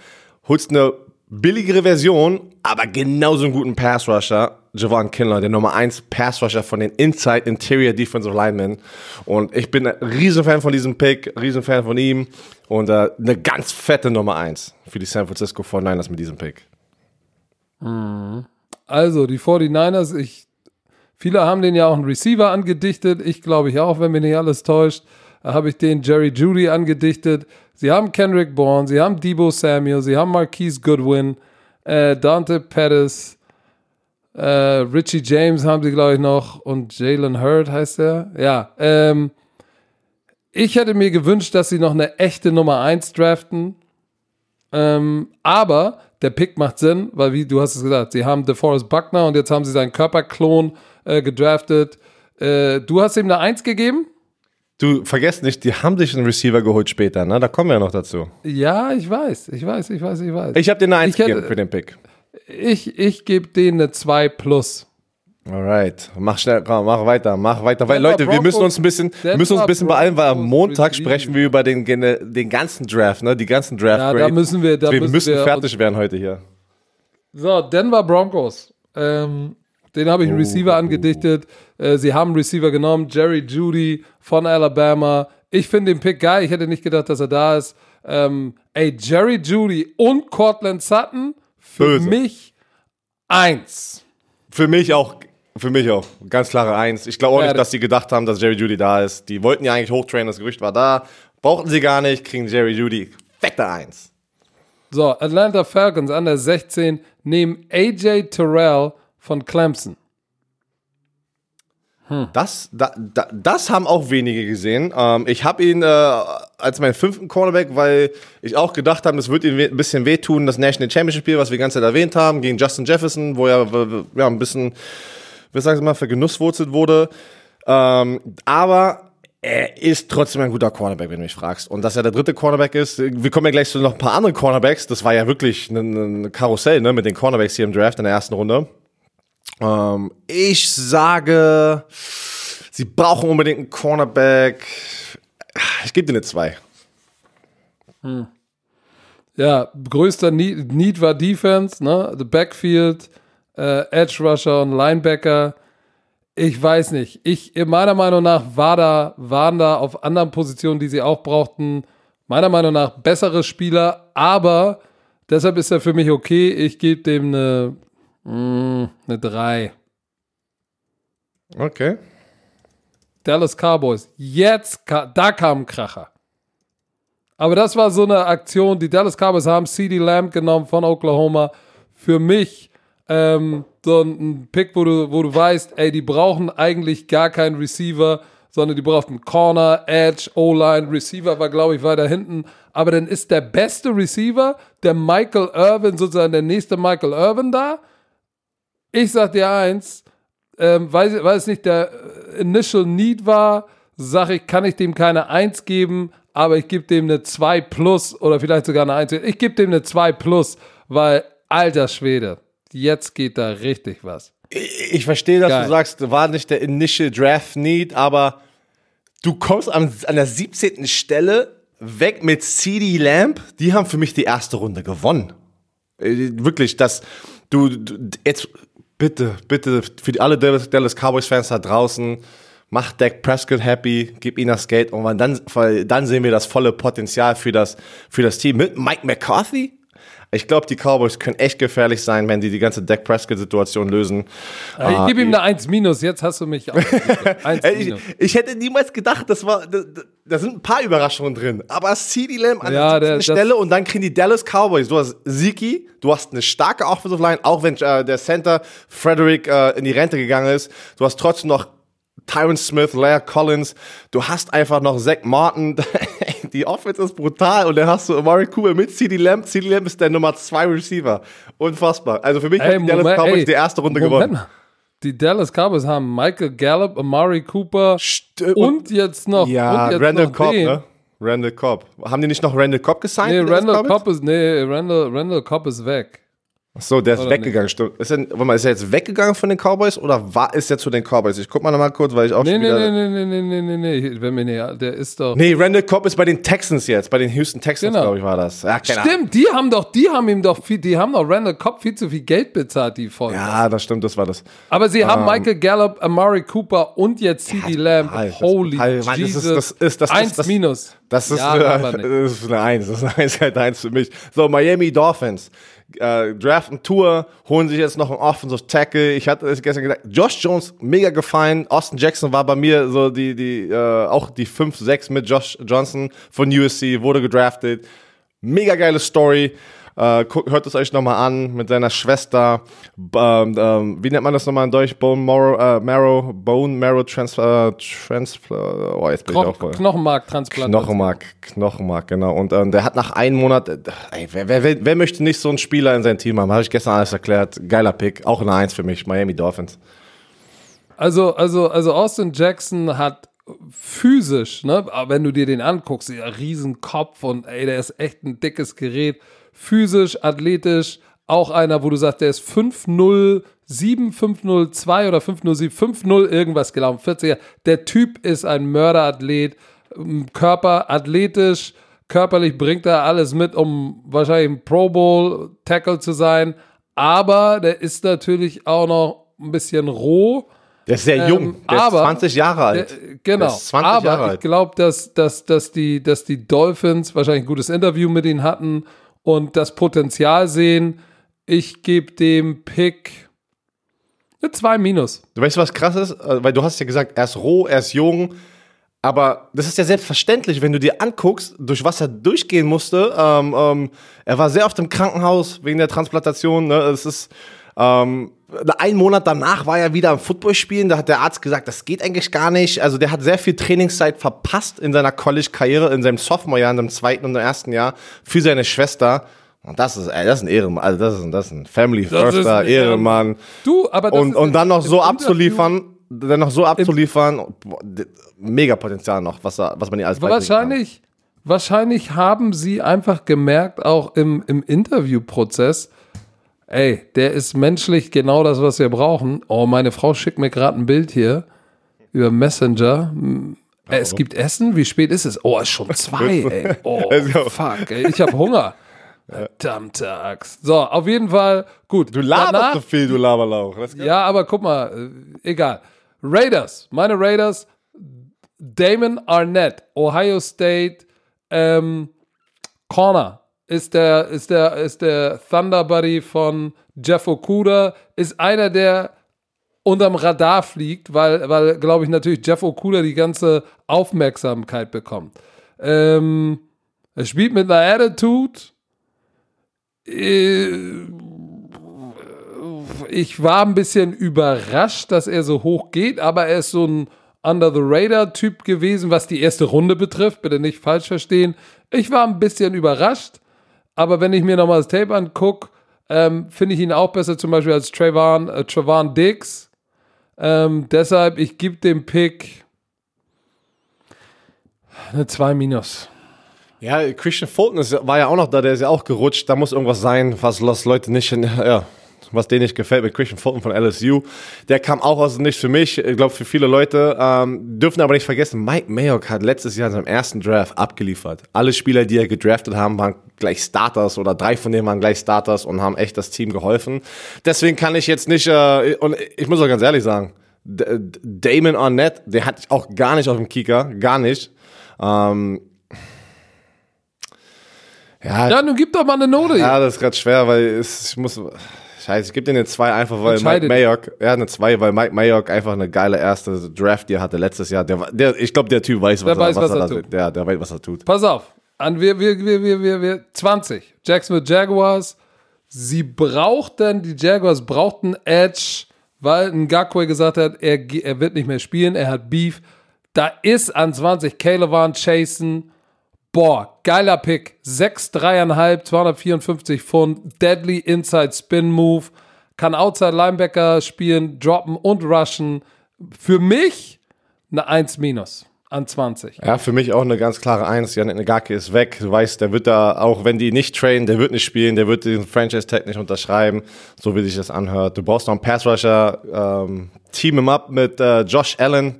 Holst eine billigere Version, aber genauso einen guten Pass-Rusher. Javon Kinlaw, der Nummer 1 Pass-Rusher von den Inside Interior Defensive Linemen. Und ich bin ein Riesenfan von diesem Pick, Riesenfan von ihm. Und äh, eine ganz fette Nummer 1 für die San Francisco 49ers mit diesem Pick. Also, die 49ers, ich, viele haben den ja auch einen Receiver angedichtet. Ich glaube ich auch, wenn mich nicht alles täuscht. Habe ich den Jerry Judy angedichtet. Sie haben Kendrick Bourne, sie haben Debo Samuel, sie haben Marquise Goodwin, äh, Dante Pettis, äh, Richie James haben sie, glaube ich, noch und Jalen Hurd heißt er. Ja, ähm, ich hätte mir gewünscht, dass sie noch eine echte Nummer 1 draften. Ähm, aber der Pick macht Sinn, weil, wie du hast es gesagt, sie haben DeForest Buckner und jetzt haben sie seinen Körperklon äh, gedraftet. Äh, du hast ihm eine 1 gegeben? Du vergesst nicht, die haben sich einen Receiver geholt später, ne? Da kommen wir ja noch dazu. Ja, ich weiß, ich weiß, ich weiß, ich weiß. Ich habe dir eine 1 Ich hätte- gegeben für den Pick. Ich, ich gebe denen eine 2 plus. Alright, mach schnell, komm, mach weiter, mach weiter. Weil Leute, wir müssen uns ein bisschen, Denver müssen uns ein bisschen beeilen, weil am Montag sprechen wir über den, den ganzen Draft, ne? Die ganzen Draft Ja, da müssen wir, da wir müssen, müssen wir fertig werden heute hier. So, Denver Broncos. Ähm, den habe ich einen Receiver angedichtet. Äh, sie haben einen Receiver genommen, Jerry Judy von Alabama. Ich finde den Pick geil. Ich hätte nicht gedacht, dass er da ist. Ähm, ey, Jerry Judy und Cortland Sutton für Böse. mich eins. Für mich auch, für mich auch. Ganz klare Eins. Ich glaube auch nicht, das- dass sie gedacht haben, dass Jerry Judy da ist. Die wollten ja eigentlich hochtrainen, das Gerücht war da. Brauchten sie gar nicht, kriegen Jerry Judy. Fette Eins. So, Atlanta Falcons an der 16 nehmen AJ Terrell von Clemson. Das, da, da, das haben auch wenige gesehen. Ähm, ich habe ihn äh, als meinen fünften Cornerback, weil ich auch gedacht habe, es wird ihm ein bisschen wehtun, das National Championship Spiel, was wir die ganze Zeit erwähnt haben, gegen Justin Jefferson, wo er ja, ein bisschen, wie sagen Sie mal, vergenusswurzelt wurde. Ähm, aber er ist trotzdem ein guter Cornerback, wenn du mich fragst. Und dass er der dritte Cornerback ist, wir kommen ja gleich zu noch ein paar anderen Cornerbacks. Das war ja wirklich ein, ein Karussell ne, mit den Cornerbacks hier im Draft in der ersten Runde. Ähm, ich sage, sie brauchen unbedingt einen Cornerback. Ich gebe dir eine 2. Ja, größter Need, Need war Defense, ne? The Backfield, äh, Edge Rusher und Linebacker. Ich weiß nicht. Ich, meiner Meinung nach war da, waren da auf anderen Positionen, die sie auch brauchten, meiner Meinung nach bessere Spieler, aber deshalb ist er für mich okay. Ich gebe dem eine, mm, eine 3. Okay. Dallas Cowboys. Jetzt, da kam ein Kracher. Aber das war so eine Aktion, die Dallas Cowboys haben CD Lamb genommen von Oklahoma. Für mich ähm, so ein Pick, wo du, wo du weißt, ey, die brauchen eigentlich gar keinen Receiver, sondern die brauchten Corner, Edge, O-Line, Receiver war, glaube ich, weiter hinten. Aber dann ist der beste Receiver, der Michael Irvin, sozusagen der nächste Michael Irvin da. Ich sag dir eins, ähm, weil, weil es nicht der Initial Need war, sage ich, kann ich dem keine Eins geben, aber ich gebe dem eine 2 plus oder vielleicht sogar eine 1. Ich gebe dem eine 2 plus, weil, alter Schwede, jetzt geht da richtig was. Ich, ich verstehe, dass Geil. du sagst, war nicht der Initial Draft Need, aber du kommst an, an der 17. Stelle weg mit CD Lamp. Die haben für mich die erste Runde gewonnen. Äh, Wirklich, dass du, du jetzt bitte, bitte für alle Dallas, Dallas Cowboys Fans da draußen, mach Dak Prescott happy, gib ihm das Geld und dann, dann sehen wir das volle Potenzial für das, für das Team mit Mike McCarthy. Ich glaube, die Cowboys können echt gefährlich sein, wenn die die ganze Dak Prescott-Situation lösen. ich gebe ihm eine 1 minus, jetzt hast du mich auch. 1 [laughs] Ey, ich, ich hätte niemals gedacht, das war, da, da- sind ein paar Überraschungen drin. Aber CD Lamb an Ja, der der- 17. das- Stelle und dann kriegen die Dallas Cowboys. Du hast Ziki, du hast eine starke Offensive Line, auch wenn äh, der Center Frederick äh, in die Rente gegangen ist. Du hast trotzdem noch Tyron Smith, Lair Collins. Du hast einfach noch Zach Martin. [laughs] die Offense ist brutal und dann hast du Amari Cooper mit CD Lamb. CD Lamb ist der Nummer 2 Receiver. Unfassbar. Also für mich Ey, haben die Dallas Cowboys ey, die erste Runde Moment gewonnen. Die Dallas Cowboys haben Michael Gallup, Amari Cooper St- und jetzt noch, Ja, und jetzt Randall noch Cobb, den. ne? Randall Cobb. Haben die nicht noch Randall Cobb gesigned? Nee, Randall? Cobb ist, nee, Randall, Randall Cobb ist weg. Ach So, der ist Oder weggegangen, stimmt. Ist er, warte mal, ist er jetzt weggegangen von den Cowboys oder war, ist er zu den Cowboys? Ich guck mal nochmal kurz, weil ich auch Nee, schon nee, wieder... nee, nee, nee, nee, nee, nee, nee, wenn mir nicht, der ist doch. Nee, Randall Cobb ist bei den Texans jetzt, bei den Houston Texans, Genau. glaube ich, war das. Ja, keine Ahnung. Stimmt, die haben doch, die haben ihm doch viel, die haben doch Randall Cobb viel zu viel Geld bezahlt, die Folge. Ja, das stimmt, das war das. Aber sie haben Michael Gallup, Amari Cooper und jetzt CD Lamb. Das- Holy. Mann, das ist- Jesus. das ist- das ist- Eins das- minus. Das ist, ja, nicht. [laughs] das ist eine Eins. Das ist [laughs] eine Eins, halt Eins für mich. So, Miami Dolphins. Äh, draften Tour, holen sich jetzt noch einen Offensive Tackle. Ich hatte es gestern gesagt, Josh Jones mega gefallen. Austin Jackson war bei mir so die, die, äh, auch die 5, 6 mit Josh Johnson von USC, wurde gedraftet. Mega geile Story. Äh, hört es euch nochmal an mit seiner Schwester. Ähm, ähm, wie nennt man das nochmal in Deutsch? Bone Marrow, äh, Marrow Bone Marrow Transfer, Transfer. Oh, jetzt bin ich auch voll. Knochenmarktransplantation. Knochenmark, Knochenmark, genau. Und ähm, der hat nach einem Monat, äh, ey, wer, wer, wer, wer möchte nicht so einen Spieler in sein Team haben? Habe ich gestern alles erklärt. Geiler Pick, auch eine Eins für mich, Miami Dolphins. Also, also, also Austin Jackson hat physisch, ne, wenn du dir den anguckst, ja, riesen Kopf und ey, der ist echt ein dickes Gerät. Physisch, athletisch, auch einer, wo du sagst, der ist 5'0, 7, 5'02 oder 5'07, 5'0 irgendwas gelaufen, 40er. Der Typ ist ein Mörderathlet, ähm, Körper athletisch, körperlich bringt er alles mit, um wahrscheinlich ein Pro Bowl Tackle zu sein, aber der ist natürlich auch noch ein bisschen roh. Der ist sehr Ähm, jung, der aber- ist 20 Jahre alt. Äh, Genau. Der ist 20 aber Jahre ich glaube, dass, dass, dass, die, dass die Dolphins wahrscheinlich ein gutes Interview mit ihm hatten und das Potenzial sehen. Ich gebe dem Pick eine 2 minus. Du weißt, was krass ist? Äh, Weil du hast ja gesagt, er ist roh, er ist jung. Aber das ist ja selbstverständlich, wenn du dir anguckst, durch was er durchgehen musste. Ähm, ähm, er war sehr oft im Krankenhaus wegen der Transplantation. Ne? Es ist ähm, ein Monat danach war er wieder am Football spielen. Da hat der Arzt gesagt, das geht eigentlich gar nicht. Also der hat sehr viel Trainingszeit verpasst in seiner College-Karriere, in seinem Sophomore-Jahr, in seinem zweiten und im ersten Jahr für seine Schwester. Und das ist, ey, das ist ein Ehrenmann, also das ist, ein- das ist ein Family Firster, Ehrenmann. Du, aber das Und, und dann noch so abzuliefern, dann noch so abzuliefern, boah, mega Potenzial noch, was, er- was man hier alles Wahrscheinlich, wahrscheinlich haben sie einfach gemerkt, auch im, im Interviewprozess, ey, der ist menschlich genau das, was wir brauchen. Oh, meine Frau schickt mir gerade ein Bild hier über Messenger. Ey, es gibt Essen? Wie spät ist es? Oh, es ist schon [laughs] zwei, ey. Oh, fuck, ey. Ich habe Hunger. [laughs] Verdammte Axt. So, auf jeden Fall, gut. Du laberst Danach- so viel, du Laberlauch. Ja, aber guck mal, äh, egal. Raiders, meine Raiders, Damon Arnett, Ohio State, ähm, Corner ist der, ist der, ist der Thunder von Jeff Okuda, ist einer, der unterm Radar fliegt, weil, weil glaube ich, natürlich Jeff Okuda die ganze Aufmerksamkeit bekommt. Ähm, er spielt mit einer Attitude. Äh, ich war ein bisschen überrascht, dass er so hoch geht, aber er ist so ein Under the Radar Typ gewesen, was die erste Runde betrifft. Bitte nicht falsch verstehen. Ich war ein bisschen überrascht, aber wenn ich mir nochmal das Tape angucke, ähm, finde ich ihn auch besser, zum Beispiel als Trayvon, äh, Trayvon Diggs. Ähm, deshalb, ich gebe dem Pick eine 2 minus. Ja, Christian Fulton ist, war ja auch noch da, der ist ja auch gerutscht. Da muss irgendwas sein, was, Leute nicht, in, ja, was denen nicht gefällt mit Christian Fulton von LSU. Der kam auch aus dem Nichts für mich, ich glaube für viele Leute. Ähm, dürfen aber nicht vergessen, Mike Mayock hat letztes Jahr in seinem ersten Draft abgeliefert. Alle Spieler, die er gedraftet haben, waren gleich Starters oder drei von denen waren gleich Starters und haben echt das Team geholfen. Deswegen kann ich jetzt nicht, äh, und ich muss auch ganz ehrlich sagen, Damon Arnett, der hat auch gar nicht auf dem Kicker, gar nicht. Ähm, ja, ja, nun gib doch mal eine Note. Ja, das ist gerade schwer, weil es, ich muss. Scheiße, ich gebe dir eine 2 einfach, weil Mike Mayock, ja, eine 2, weil Mike Mayock einfach eine geile erste Draft, die er hatte letztes Jahr. Der, der, ich glaube, der Typ weiß, was, der weiß, was, was er, er tut. Der, der weiß, was er tut. Pass auf. An wir, wir, wir, wir, wir, wir, 20. Jacksonville Jaguars. Sie brauchten, die Jaguars brauchten Edge, weil Ngakwe gesagt hat, er, er wird nicht mehr spielen, er hat Beef. Da ist an 20 Caleb Chasen Boah, geiler Pick. 6, 3,5, 254 Pfund. Deadly Inside Spin Move. Kann Outside Linebacker spielen, droppen und rushen. Für mich eine 1 minus an 20. Ja, für mich auch eine ganz klare 1. Janik Negake ist weg. Du weißt, der wird da, auch wenn die nicht trainen, der wird nicht spielen, der wird den Franchise-Tag nicht unterschreiben, so wie sich das anhört. Du brauchst noch einen Pass-Rusher, ähm, team him up mit äh, Josh Allen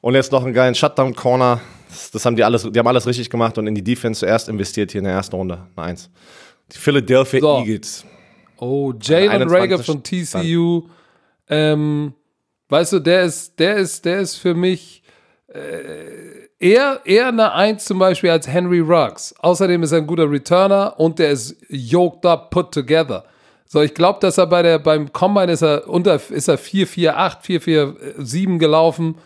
und jetzt noch einen geilen Shutdown-Corner. Das, das, haben die alles, die haben alles richtig gemacht und in die Defense zuerst investiert hier in der ersten Runde. Eine Eins. Die Philadelphia so. Eagles. Oh, Jalen Rager von TCU. Ähm, weißt du, der ist, der ist, der ist für mich äh, eher, eher eine Eins zum Beispiel als Henry Ruggs. Außerdem ist er ein guter Returner und der ist yoked up, put together. So, ich glaube, dass er bei der, beim Combine ist er unter, ist er 4-4-8, 4-4-7 gelaufen.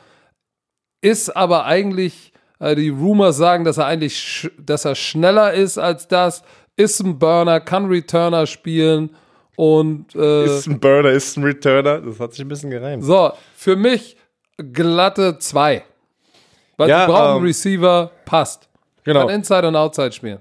Ist aber eigentlich äh, die Rumors sagen, dass er eigentlich, dass er schneller ist als das. Ist ein Burner, kann Returner spielen und äh, ist ein Burner, ist ein Returner. Das hat sich ein bisschen gereimt. So, für mich glatte zwei. Weil ja, sie brauchen ähm, Receiver, passt. Genau. Kann Inside und Outside spielen.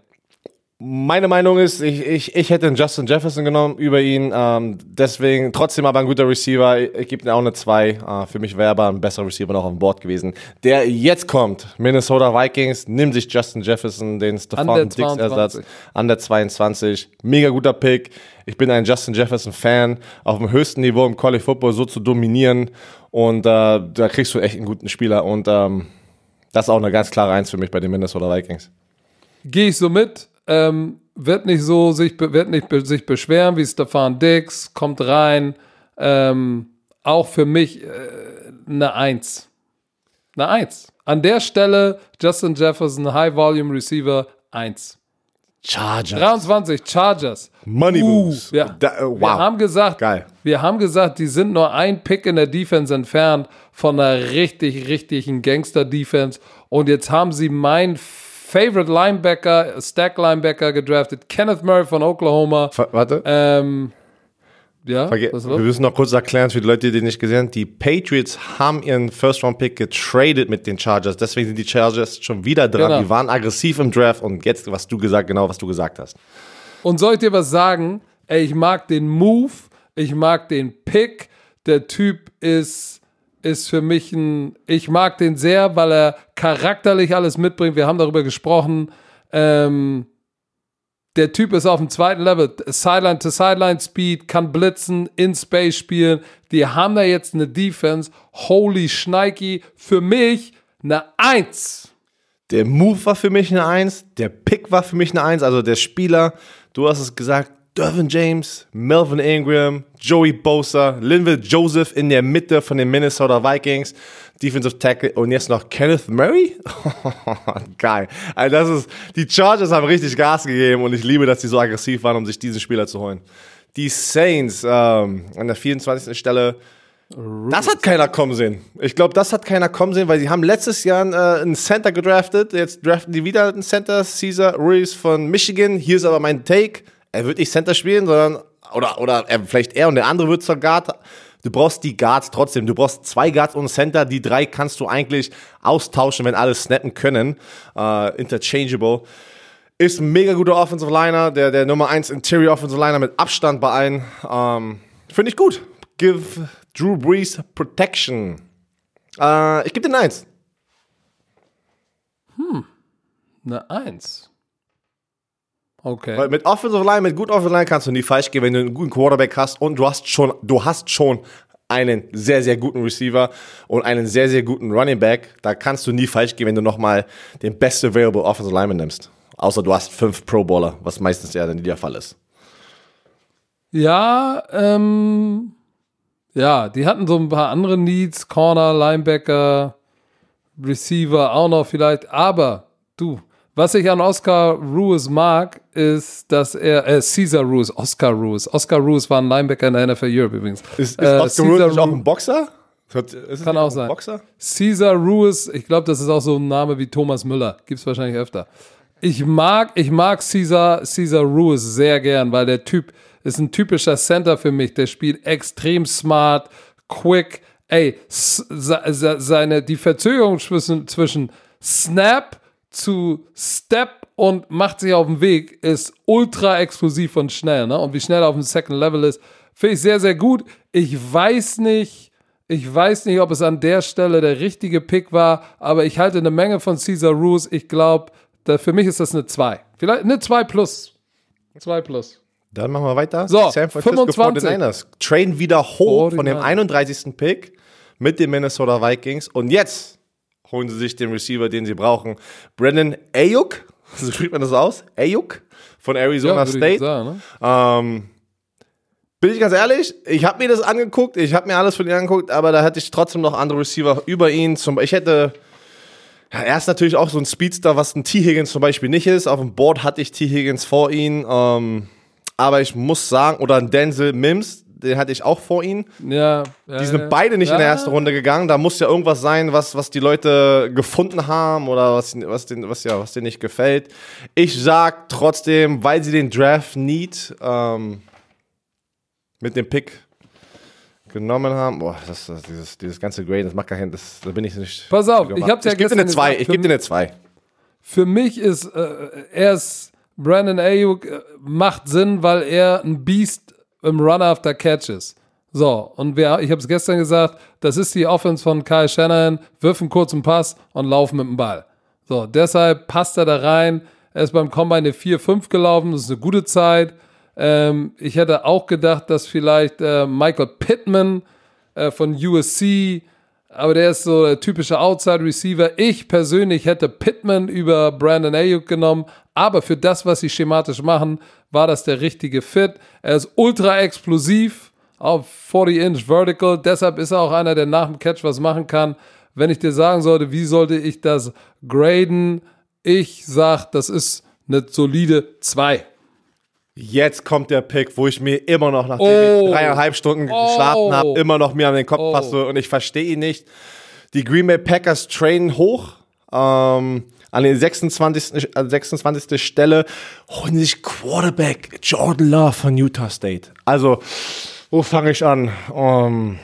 Meine Meinung ist, ich, ich, ich hätte den Justin Jefferson genommen über ihn. Ähm, deswegen trotzdem aber ein guter Receiver. Ich, ich gebe ihm auch eine 2. Äh, für mich wäre aber ein besserer Receiver noch auf dem Board gewesen. Der jetzt kommt, Minnesota Vikings, nimmt sich Justin Jefferson, den Stefan Dix Ersatz, an der 22. Mega guter Pick. Ich bin ein Justin Jefferson Fan. Auf dem höchsten Niveau im College Football so zu dominieren. Und äh, da kriegst du echt einen guten Spieler. Und ähm, das ist auch eine ganz klare Eins für mich bei den Minnesota Vikings. Gehe ich so mit ähm, wird nicht so sich, wird nicht sich beschweren wie Stefan Dix, kommt rein. Ähm, auch für mich äh, eine Eins. Eine Eins. An der Stelle Justin Jefferson, High Volume Receiver, Eins. Chargers. 23 Chargers. Money uh, Moves. Ja. Da, uh, wow. Wir haben gesagt, Geil. wir haben gesagt, die sind nur ein Pick in der Defense entfernt von einer richtig, richtigen Gangster-Defense. Und jetzt haben sie mein Favorite Linebacker, Stack Linebacker gedraftet, Kenneth Murray von Oklahoma. Ver warte. Ähm, ja, Verge wir müssen noch kurz erklären für die Leute, die nicht gesehen haben. Die Patriots haben ihren First-Round-Pick getradet mit den Chargers. Deswegen sind die Chargers schon wieder dran. Genau. Die waren aggressiv im Draft und jetzt, was du gesagt, genau was du gesagt hast. Und soll ich dir was sagen? Ey, ich mag den Move, ich mag den Pick. Der Typ ist ist für mich ein, ich mag den sehr, weil er charakterlich alles mitbringt. Wir haben darüber gesprochen. Ähm, der Typ ist auf dem zweiten Level. Sideline to Sideline Speed, kann blitzen, in Space spielen. Die haben da jetzt eine Defense. Holy Schneiki. Für mich eine Eins. Der Move war für mich eine Eins. Der Pick war für mich eine Eins. Also der Spieler, du hast es gesagt, Dervin James, Melvin Ingram, Joey Bosa, Linville Joseph in der Mitte von den Minnesota Vikings, Defensive Tackle und jetzt noch Kenneth Murray? [laughs] Geil. Also das ist, die Chargers haben richtig Gas gegeben und ich liebe, dass sie so aggressiv waren, um sich diesen Spieler zu holen. Die Saints ähm, an der 24. Stelle. Das hat keiner kommen sehen. Ich glaube, das hat keiner kommen sehen, weil sie haben letztes Jahr äh, einen Center gedraftet. Jetzt draften die wieder einen Center, Caesar Ruiz von Michigan. Hier ist aber mein Take er wird nicht Center spielen, sondern oder, oder er, vielleicht er und der andere wird zur Guard. Du brauchst die Guards trotzdem. Du brauchst zwei Guards und Center. Die drei kannst du eigentlich austauschen, wenn alle snappen können. Uh, interchangeable. Ist ein mega guter Offensive Liner, der, der Nummer 1 Interior Offensive Liner mit Abstand bei allen. Um, Finde ich gut. Give Drew Brees Protection. Uh, ich gebe den 1. Hm. Eine 1. Okay. Weil mit Offensive Line, mit guter Offensive Line kannst du nie falsch gehen, wenn du einen guten Quarterback hast und du hast schon, du hast schon einen sehr, sehr guten Receiver und einen sehr, sehr guten Running Back. Da kannst du nie falsch gehen, wenn du nochmal den best available Offensive Lineman nimmst. Außer du hast fünf Pro Bowler, was meistens ja dann der Fall ist. Ja, ähm, ja, die hatten so ein paar andere Needs, Corner, Linebacker, Receiver auch noch vielleicht, aber du, was ich an Oscar Ruiz mag, ist, dass er, äh, Caesar Ruiz, Oscar Ruiz. Oscar Ruiz war ein Linebacker in der NFL Europe übrigens. Ist, ist äh, Oscar nicht auch ein Boxer? Ist Kann auch sein. Boxer? Caesar Ruiz, ich glaube, das ist auch so ein Name wie Thomas Müller. Gibt es wahrscheinlich öfter. Ich mag, ich mag Caesar, Caesar Ruiz sehr gern, weil der Typ ist ein typischer Center für mich. Der spielt extrem smart, quick. Ey, seine, die Verzögerung zwischen, zwischen Snap zu Step und macht sich auf den Weg, ist ultra explosiv und schnell. Ne? Und wie schnell er auf dem Second Level ist, finde ich sehr, sehr gut. Ich weiß nicht, ich weiß nicht, ob es an der Stelle der richtige Pick war, aber ich halte eine Menge von Caesar Roos. Ich glaube, für mich ist das eine 2. Vielleicht eine 2 plus. 2 plus. Dann machen wir weiter. So, San Francisco 25. 49ers. Traden wieder hoch von dem 31. Pick mit den Minnesota Vikings. Und jetzt holen sie sich den Receiver, den sie brauchen. Brandon Ayuk, [laughs] so spricht man das aus? Ayuk von Arizona ja, State. Sagen, ne? ähm, bin ich ganz ehrlich, ich habe mir das angeguckt, ich habe mir alles von ihm angeguckt, aber da hätte ich trotzdem noch andere Receiver über ihn. Zum, ich hätte, ja, er ist natürlich auch so ein Speedster, was ein T. Higgins zum Beispiel nicht ist. Auf dem Board hatte ich T. Higgins vor ihm. Ähm, aber ich muss sagen, oder ein Denzel Mims, den hatte ich auch vor ihnen. Ja. ja die sind ja. beide nicht ja. in der ersten Runde gegangen. Da muss ja irgendwas sein, was, was die Leute gefunden haben oder was, was, den, was, ja, was denen nicht gefällt. Ich sag trotzdem, weil sie den Draft Need ähm, mit dem Pick genommen haben. Boah, das, das, dieses, dieses ganze Grade, das macht gar keinen, das, da bin ich nicht. Pass auf, ich hab's ja ich gebe dir eine 2. Ich gebe dir eine 2. Für mich ist, äh, er ist, Brandon Ayuk äh, macht Sinn, weil er ein Beast im Run after Catches. So, und wir, ich habe es gestern gesagt, das ist die Offense von Kyle Shannon, wirf einen kurzen Pass und lauf mit dem Ball. So, deshalb passt er da rein. Er ist beim Combine eine 4-5 gelaufen, das ist eine gute Zeit. Ähm, ich hätte auch gedacht, dass vielleicht äh, Michael Pittman äh, von USC, aber der ist so der typische Outside-Receiver. Ich persönlich hätte Pittman über Brandon Ayuk genommen, aber für das, was sie schematisch machen, war das der richtige Fit. Er ist ultra explosiv auf 40 Inch Vertical. Deshalb ist er auch einer, der nach dem Catch was machen kann. Wenn ich dir sagen sollte, wie sollte ich das graden? Ich sag, das ist eine solide 2. Jetzt kommt der Pick, wo ich mir immer noch, nachdem oh. ich dreieinhalb Stunden oh. geschlafen habe, immer noch mir an den Kopf oh. fasse und ich verstehe ihn nicht. Die Green Bay Packers trainen hoch. Ähm, an den 26. 26. Äh, Stelle holen sich Quarterback Jordan Love von Utah State. Also, wo fange ich an? Um,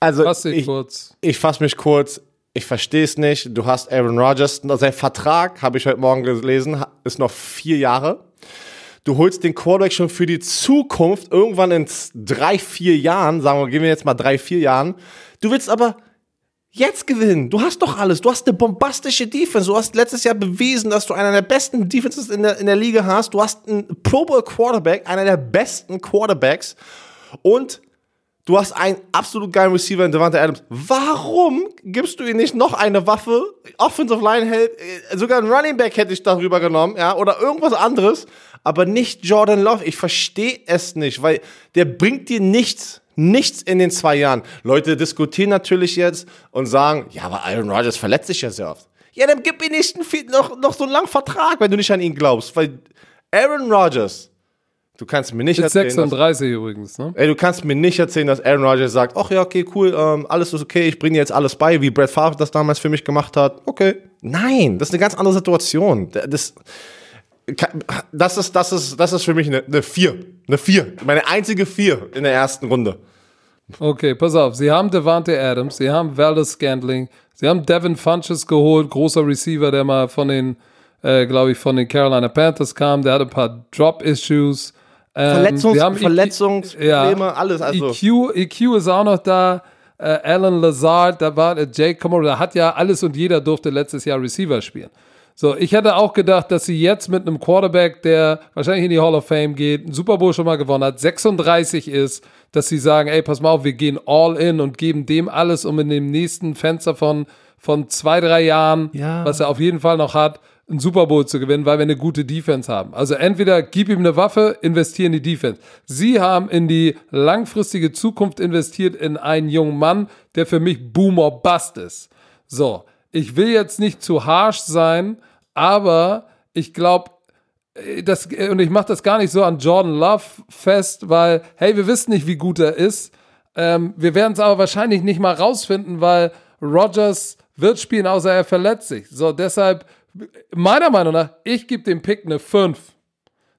also, Fass ich, kurz. ich fasse mich kurz. Ich verstehe es nicht. Du hast Aaron Rodgers. Sein Vertrag, habe ich heute Morgen gelesen, ist noch vier Jahre. Du holst den Quarterback schon für die Zukunft, irgendwann in drei, vier Jahren, sagen wir, gehen wir jetzt mal drei, vier Jahren. Du willst aber jetzt gewinnen. Du hast doch alles. Du hast eine bombastische Defense. Du hast letztes Jahr bewiesen, dass du einer der besten Defenses in der, in der Liga hast. Du hast einen Pro Bowl Quarterback, einer der besten Quarterbacks. Und du hast einen absolut geilen Receiver in Devante Adams. Warum gibst du ihm nicht noch eine Waffe? Offensive Line Help, äh, sogar ein Running Back hätte ich darüber genommen, ja, oder irgendwas anderes. Aber nicht Jordan Love. Ich verstehe es nicht, weil der bringt dir nichts. Nichts in den zwei Jahren. Leute diskutieren natürlich jetzt und sagen, ja, aber Aaron Rodgers verletzt sich ja sehr oft. Ja, dann gib ihm nicht noch, noch so einen langen Vertrag, wenn du nicht an ihn glaubst. Weil Aaron Rodgers, du kannst mir nicht Mit erzählen. 36 dass, übrigens, ne? Ey, du kannst mir nicht erzählen, dass Aaron Rodgers sagt, ach ja, okay, cool, ähm, alles ist okay, ich bringe dir jetzt alles bei, wie Brett Favre das damals für mich gemacht hat. Okay. Nein, das ist eine ganz andere Situation. Das, das ist, das ist, das ist für mich eine, eine 4. Eine 4. Meine einzige 4 in der ersten Runde. Okay, pass auf. Sie haben Devante Adams, sie haben Valdez Scantling, sie haben Devin Funches geholt, großer Receiver, der mal von den, äh, glaube ich, von den Carolina Panthers kam. Der hatte ein paar Drop-Issues. Ähm, Verletzungs haben Verletzungsprobleme, ja, alles. Also. EQ, EQ ist auch noch da. Äh, Alan Lazard, da war äh, Jake Comer, da hat ja alles und jeder durfte letztes Jahr Receiver spielen. So, ich hätte auch gedacht, dass sie jetzt mit einem Quarterback, der wahrscheinlich in die Hall of Fame geht, einen Super Bowl schon mal gewonnen hat, 36 ist, dass sie sagen, ey, pass mal auf, wir gehen all in und geben dem alles, um in dem nächsten Fenster von, von zwei, drei Jahren, ja. was er auf jeden Fall noch hat, einen Super Bowl zu gewinnen, weil wir eine gute Defense haben. Also entweder gib ihm eine Waffe, investieren in die Defense. Sie haben in die langfristige Zukunft investiert in einen jungen Mann, der für mich Boomer Bust ist. So, ich will jetzt nicht zu harsh sein, aber ich glaube, äh, das, äh, und ich mache das gar nicht so an Jordan Love fest, weil, hey, wir wissen nicht, wie gut er ist. Ähm, wir werden es aber wahrscheinlich nicht mal rausfinden, weil Rogers wird spielen, außer er verletzt sich. So, deshalb meiner Meinung nach, ich gebe dem Pick eine 5.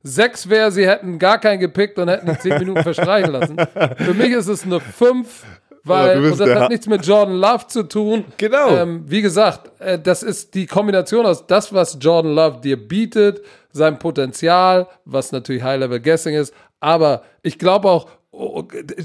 6 wäre, sie hätten gar keinen gepickt und hätten die 10 Minuten [laughs] verstreichen lassen. Für mich ist es eine 5, weil, und das hat nichts mit Jordan Love zu tun. Genau. Ähm, wie gesagt, äh, das ist die Kombination aus das, was Jordan Love dir bietet, sein Potenzial, was natürlich High-Level-Guessing ist, aber ich glaube auch, oh,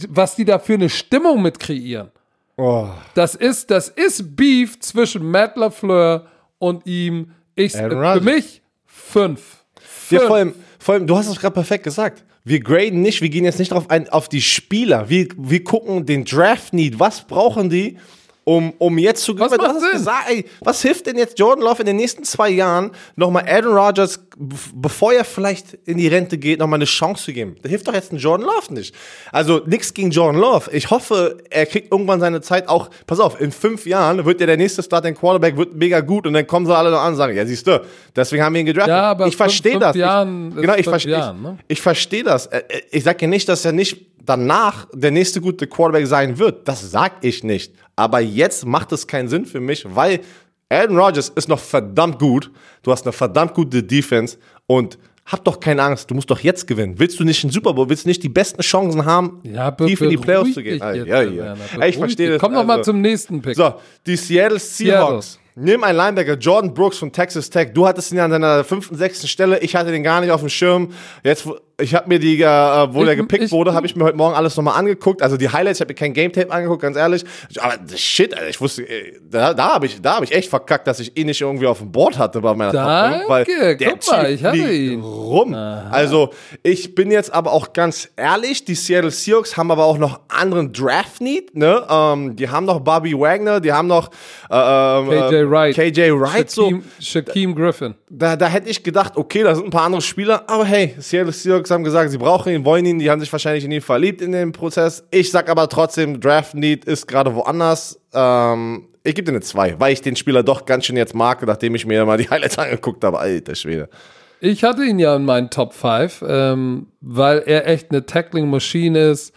was die da für eine Stimmung mit kreieren. Oh. Das ist, das ist Beef zwischen Matt LaFleur und ihm ich, für mich fünf. fünf. Ja, vor allem, vor allem, du hast es gerade perfekt gesagt. Wir graden nicht, wir gehen jetzt nicht darauf ein, auf die Spieler. Wir, wir gucken den Draft Need. Was brauchen die? Um, um jetzt zu gewinnen. Was, gesagt, ey, was hilft denn jetzt Jordan Love in den nächsten zwei Jahren nochmal Aaron Rodgers, bevor er vielleicht in die Rente geht, nochmal eine Chance zu geben? Da hilft doch jetzt ein Jordan Love nicht. Also nichts gegen Jordan Love. Ich hoffe, er kriegt irgendwann seine Zeit auch. Pass auf, in fünf Jahren wird ja der nächste Starting Quarterback wird mega gut und dann kommen sie alle noch an und sagen, ja siehst du, deswegen haben wir ihn gedraftet. Ja, aber ich verstehe das. Jahren ich, genau, ich verstehe ne? ich, ich verstehe das. Äh, äh, ich sage ja nicht, dass er nicht danach der nächste gute Quarterback sein wird. Das sag ich nicht. Aber jetzt macht es keinen Sinn für mich, weil Aaron Rodgers ist noch verdammt gut. Du hast eine verdammt gute Defense und hab doch keine Angst, du musst doch jetzt gewinnen. Willst du nicht einen Super Bowl, willst du nicht die besten Chancen haben, ja, tief in die Playoffs zu gehen? Ja, ja. ja. Ich verstehe das. Komm noch mal also. zum nächsten Pick. So, die Seattle Seahawks. Seattle. Nimm einen Linebacker, Jordan Brooks von Texas Tech. Du hattest ihn an deiner fünften, sechsten Stelle. Ich hatte den gar nicht auf dem Schirm. Jetzt, ich habe mir die, äh, wo der gepickt ich, wurde, habe ich mir heute Morgen alles nochmal angeguckt. Also die Highlights, ich habe mir kein Game Tape angeguckt, ganz ehrlich. Aber shit, Alter, ich wusste, äh, da, da habe ich, da hab ich echt verkackt, dass ich ihn nicht irgendwie auf dem Board hatte bei meiner Danke, weil der guck mal, ich hatte ihn. rum. Aha. Also ich bin jetzt aber auch ganz ehrlich, die Seattle Seahawks haben aber auch noch anderen Draft Need. Ne? Ähm, die haben noch Bobby Wagner, die haben noch äh, ähm, KJ Wright. KJ Wright. Shaquem, so. Shaquem Griffin. Da, da hätte ich gedacht, okay, da sind ein paar andere Spieler, aber hey, Seattle Seahawks haben gesagt, sie brauchen ihn, wollen ihn, die haben sich wahrscheinlich in ihn verliebt in dem Prozess. Ich sag aber trotzdem, Draft Need ist gerade woanders. Ähm, ich gebe dir eine 2, weil ich den Spieler doch ganz schön jetzt mag, nachdem ich mir mal die [laughs] Highlights angeguckt habe. Alter Schwede. Ich hatte ihn ja in meinen Top 5, ähm, weil er echt eine Tackling-Maschine ist.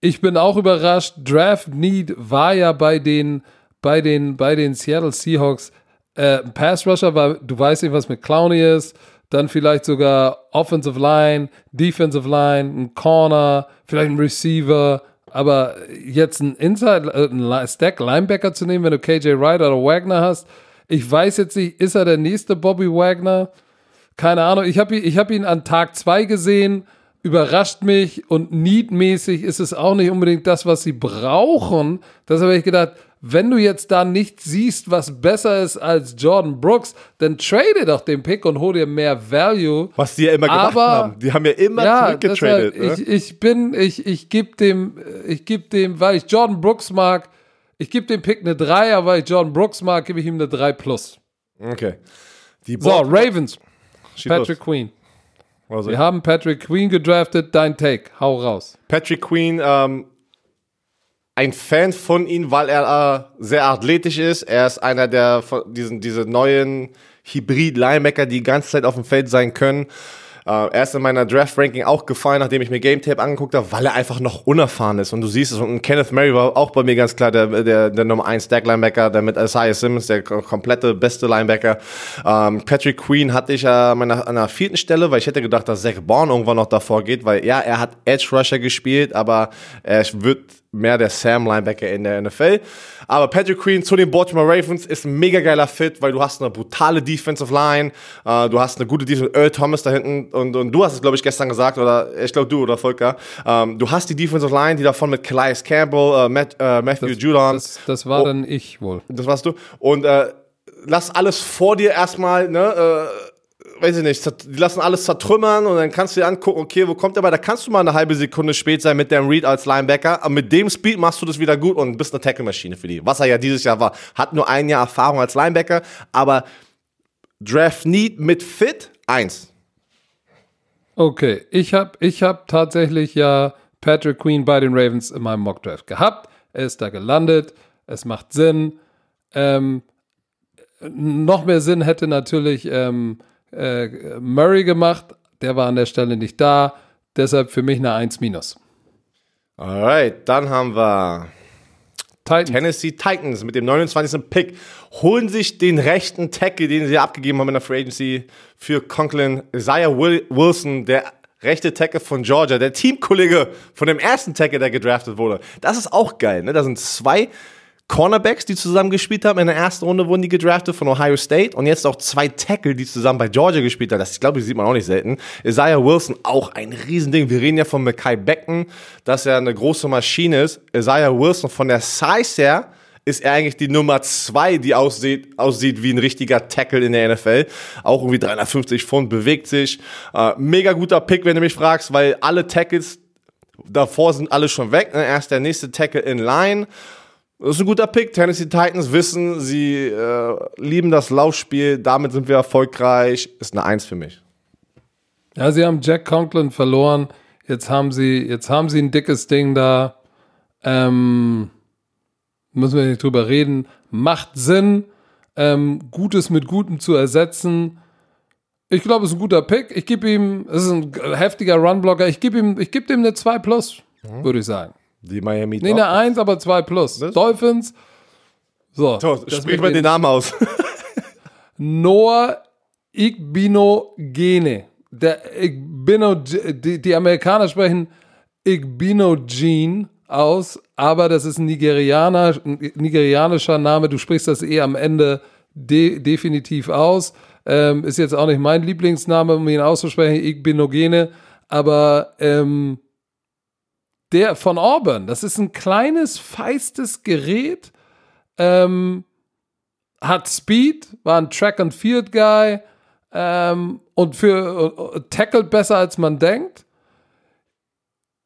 Ich bin auch überrascht. Draft Need war ja bei den, bei den, bei den Seattle Seahawks äh, Pass Rusher, weil du weißt nicht, was mit Clowney ist dann vielleicht sogar Offensive Line, Defensive Line, ein Corner, vielleicht ein Receiver, aber jetzt ein Inside, äh, ein Stack Linebacker zu nehmen, wenn du KJ Wright oder Wagner hast, ich weiß jetzt nicht, ist er der nächste Bobby Wagner? Keine Ahnung. Ich habe ihn, hab ihn an Tag 2 gesehen, überrascht mich und needmäßig ist es auch nicht unbedingt das, was sie brauchen. Deshalb habe ich gedacht, wenn du jetzt da nicht siehst, was besser ist als Jordan Brooks, dann trade doch den Pick und hol dir mehr Value. Was die ja immer gemacht Aber, haben. Die haben ja immer ja, zurückgetradet. Ne? Ich, ich bin, ich, ich gebe dem, ich gebe dem, weil ich Jordan Brooks mag, ich gebe dem Pick eine 3, aber weil ich Jordan Brooks mag, gebe ich ihm eine 3 plus. Okay. so, Ravens. Patrick los. Queen. Also Wir haben Patrick Queen gedraftet. Dein Take. Hau raus. Patrick Queen, ähm, ein Fan von ihm, weil er äh, sehr athletisch ist. Er ist einer der von diesen diese neuen Hybrid-Linebacker, die die ganze Zeit auf dem Feld sein können. Äh, er ist in meiner Draft-Ranking auch gefallen, nachdem ich mir Game Tape angeguckt habe, weil er einfach noch unerfahren ist. Und du siehst es. Und Kenneth Murray war auch bei mir ganz klar der, der, der Nummer 1 Stack-Linebacker, der mit Isaiah Simmons, der komplette beste Linebacker. Ähm, Patrick Queen hatte ich äh, meiner, an der vierten Stelle, weil ich hätte gedacht, dass Zach Bourne irgendwann noch davor geht, weil ja, er hat Edge Rusher gespielt, aber er wird mehr der Sam Linebacker in der NFL. Aber Patrick Queen zu den Baltimore Ravens ist ein mega geiler Fit, weil du hast eine brutale Defensive Line, äh, du hast eine gute Defensive, Earl Thomas da hinten und, und du hast es, glaube ich, gestern gesagt, oder ich glaube du oder Volker, ähm, du hast die Defensive Line, die davon mit Calais Campbell, äh, Matt, äh, Matthew das, Judon. Das, das war oh, dann ich wohl. Das warst du. Und äh, lass alles vor dir erstmal, ne, äh, weiß ich nicht, die lassen alles zertrümmern und dann kannst du dir angucken, okay, wo kommt der bei? Da kannst du mal eine halbe Sekunde spät sein mit dem Read als Linebacker, aber mit dem Speed machst du das wieder gut und bist eine Tackle-Maschine für die. Was er ja dieses Jahr war. Hat nur ein Jahr Erfahrung als Linebacker, aber Draft Need mit Fit, eins. Okay, ich habe ich hab tatsächlich ja Patrick Queen bei den Ravens in meinem Mock Draft gehabt. Er ist da gelandet. Es macht Sinn. Ähm, noch mehr Sinn hätte natürlich ähm, äh, Murray gemacht. Der war an der Stelle nicht da. Deshalb für mich eine 1 minus. Alright, dann haben wir Titans. Tennessee Titans mit dem 29. Pick holen sich den rechten Tackle, den sie abgegeben haben in der Free Agency für Conklin Isaiah Wilson, der rechte Tackle von Georgia, der Teamkollege von dem ersten Tackle, der gedraftet wurde. Das ist auch geil, ne? Da sind zwei Cornerbacks, die zusammen gespielt haben. In der ersten Runde wurden die gedraftet von Ohio State und jetzt auch zwei Tackle, die zusammen bei Georgia gespielt haben. Das, ich glaube, die sieht man auch nicht selten. Isaiah Wilson, auch ein Riesending. Wir reden ja von Mackay Becken, dass er eine große Maschine ist. Isaiah Wilson von der Size her ist er eigentlich die Nummer zwei, die aussieht, aussieht wie ein richtiger Tackle in der NFL. Auch irgendwie 350 Pfund, bewegt sich. Äh, mega guter Pick, wenn du mich fragst, weil alle Tackles davor sind alle schon weg. Er ist der nächste Tackle in Line. Das ist ein guter Pick. Tennessee Titans wissen, sie äh, lieben das Laufspiel. Damit sind wir erfolgreich. Ist eine Eins für mich. Ja, sie haben Jack Conklin verloren. Jetzt haben sie, jetzt haben sie ein dickes Ding da. Ähm, müssen wir nicht drüber reden. Macht Sinn, ähm, Gutes mit Gutem zu ersetzen. Ich glaube, es ist ein guter Pick. Ich gebe ihm, es ist ein heftiger Runblocker. Ich gebe ihm, ich gebe ihm eine 2 plus, mhm. würde ich sagen. Die Miami Nee, eine 1, aber 2 plus. Das? Dolphins. So. so sprich mal den Namen aus. [laughs] Noah Igbinogene. Der Igbino, die, die Amerikaner sprechen Igbinogene aus, aber das ist ein Nigerianer, nigerianischer Name. Du sprichst das eh am Ende de, definitiv aus. Ähm, ist jetzt auch nicht mein Lieblingsname, um ihn auszusprechen, Igbinogene. Aber ähm, der von Auburn. Das ist ein kleines, feistes Gerät. Ähm, hat Speed, war ein Track and Field Guy ähm, und für uh, tackelt besser als man denkt.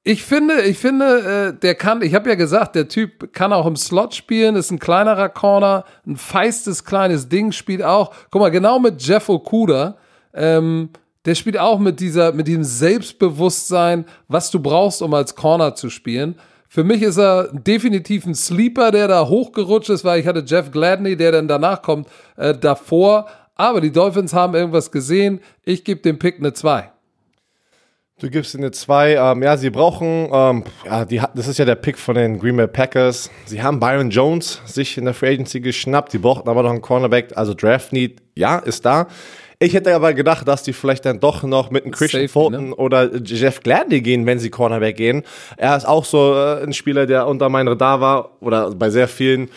Ich finde, ich finde, äh, der kann, ich habe ja gesagt, der Typ kann auch im Slot spielen, ist ein kleinerer Corner, ein feistes kleines Ding, spielt auch. Guck mal, genau mit Jeff Okuda. Ähm, der spielt auch mit dieser, mit diesem Selbstbewusstsein, was du brauchst, um als Corner zu spielen. Für mich ist er definitiv ein Sleeper, der da hochgerutscht ist, weil ich hatte Jeff Gladney, der dann danach kommt, äh, davor. Aber die Dolphins haben irgendwas gesehen. Ich gebe dem Pick eine 2. Du gibst eine 2. Ähm, ja, sie brauchen, ähm, ja, die, das ist ja der Pick von den Green Bay Packers. Sie haben Byron Jones sich in der Free Agency geschnappt. Sie brauchten aber noch einen Cornerback. Also Draft Need, ja, ist da. Ich hätte aber gedacht, dass die vielleicht dann doch noch mit einem Christian Safety, Fulton ne? oder Jeff Gladney gehen, wenn sie Cornerback gehen. Er ist auch so äh, ein Spieler, der unter meinem Radar war oder bei sehr vielen.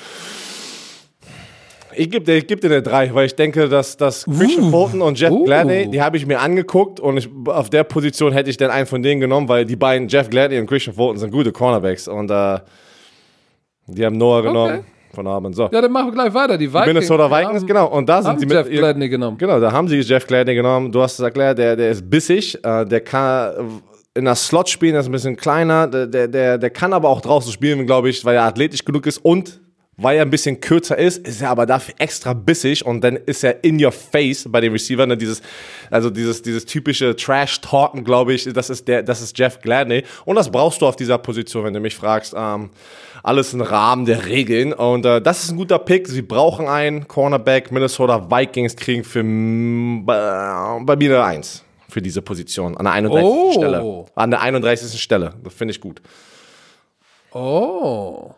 Ich gebe dir, geb dir eine 3, weil ich denke, dass, dass Christian uh, Fulton und Jeff uh. Gladney, die habe ich mir angeguckt und ich, auf der Position hätte ich dann einen von denen genommen, weil die beiden, Jeff Gladney und Christian Fulton, sind gute Cornerbacks und äh, die haben Noah genommen. Okay von Abend. So. Ja, dann machen wir gleich weiter. Die Vikings. Minnesota Vikings, haben, genau. Und da sind sie mit. Jeff Gladney genommen. Genau, da haben sie Jeff Gladney genommen. Du hast es erklärt, der, der ist bissig. Äh, der kann in der Slot spielen, der ist ein bisschen kleiner. Der, der, der, der kann aber auch draußen spielen, glaube ich, weil er athletisch genug ist und weil er ein bisschen kürzer ist, ist er aber dafür extra bissig und dann ist er in your face bei den Receivern. Ne, dieses, also dieses, dieses typische Trash-Talken, glaube ich, das ist der, das ist Jeff Gladney. Und das brauchst du auf dieser Position, wenn du mich fragst. Ähm, alles im Rahmen der Regeln. Und äh, das ist ein guter Pick. Sie brauchen einen Cornerback. Minnesota Vikings kriegen für bei, bei mir eine Eins für diese Position an der 31. Oh. Stelle. An der 31. Stelle. Das finde ich gut. Oh.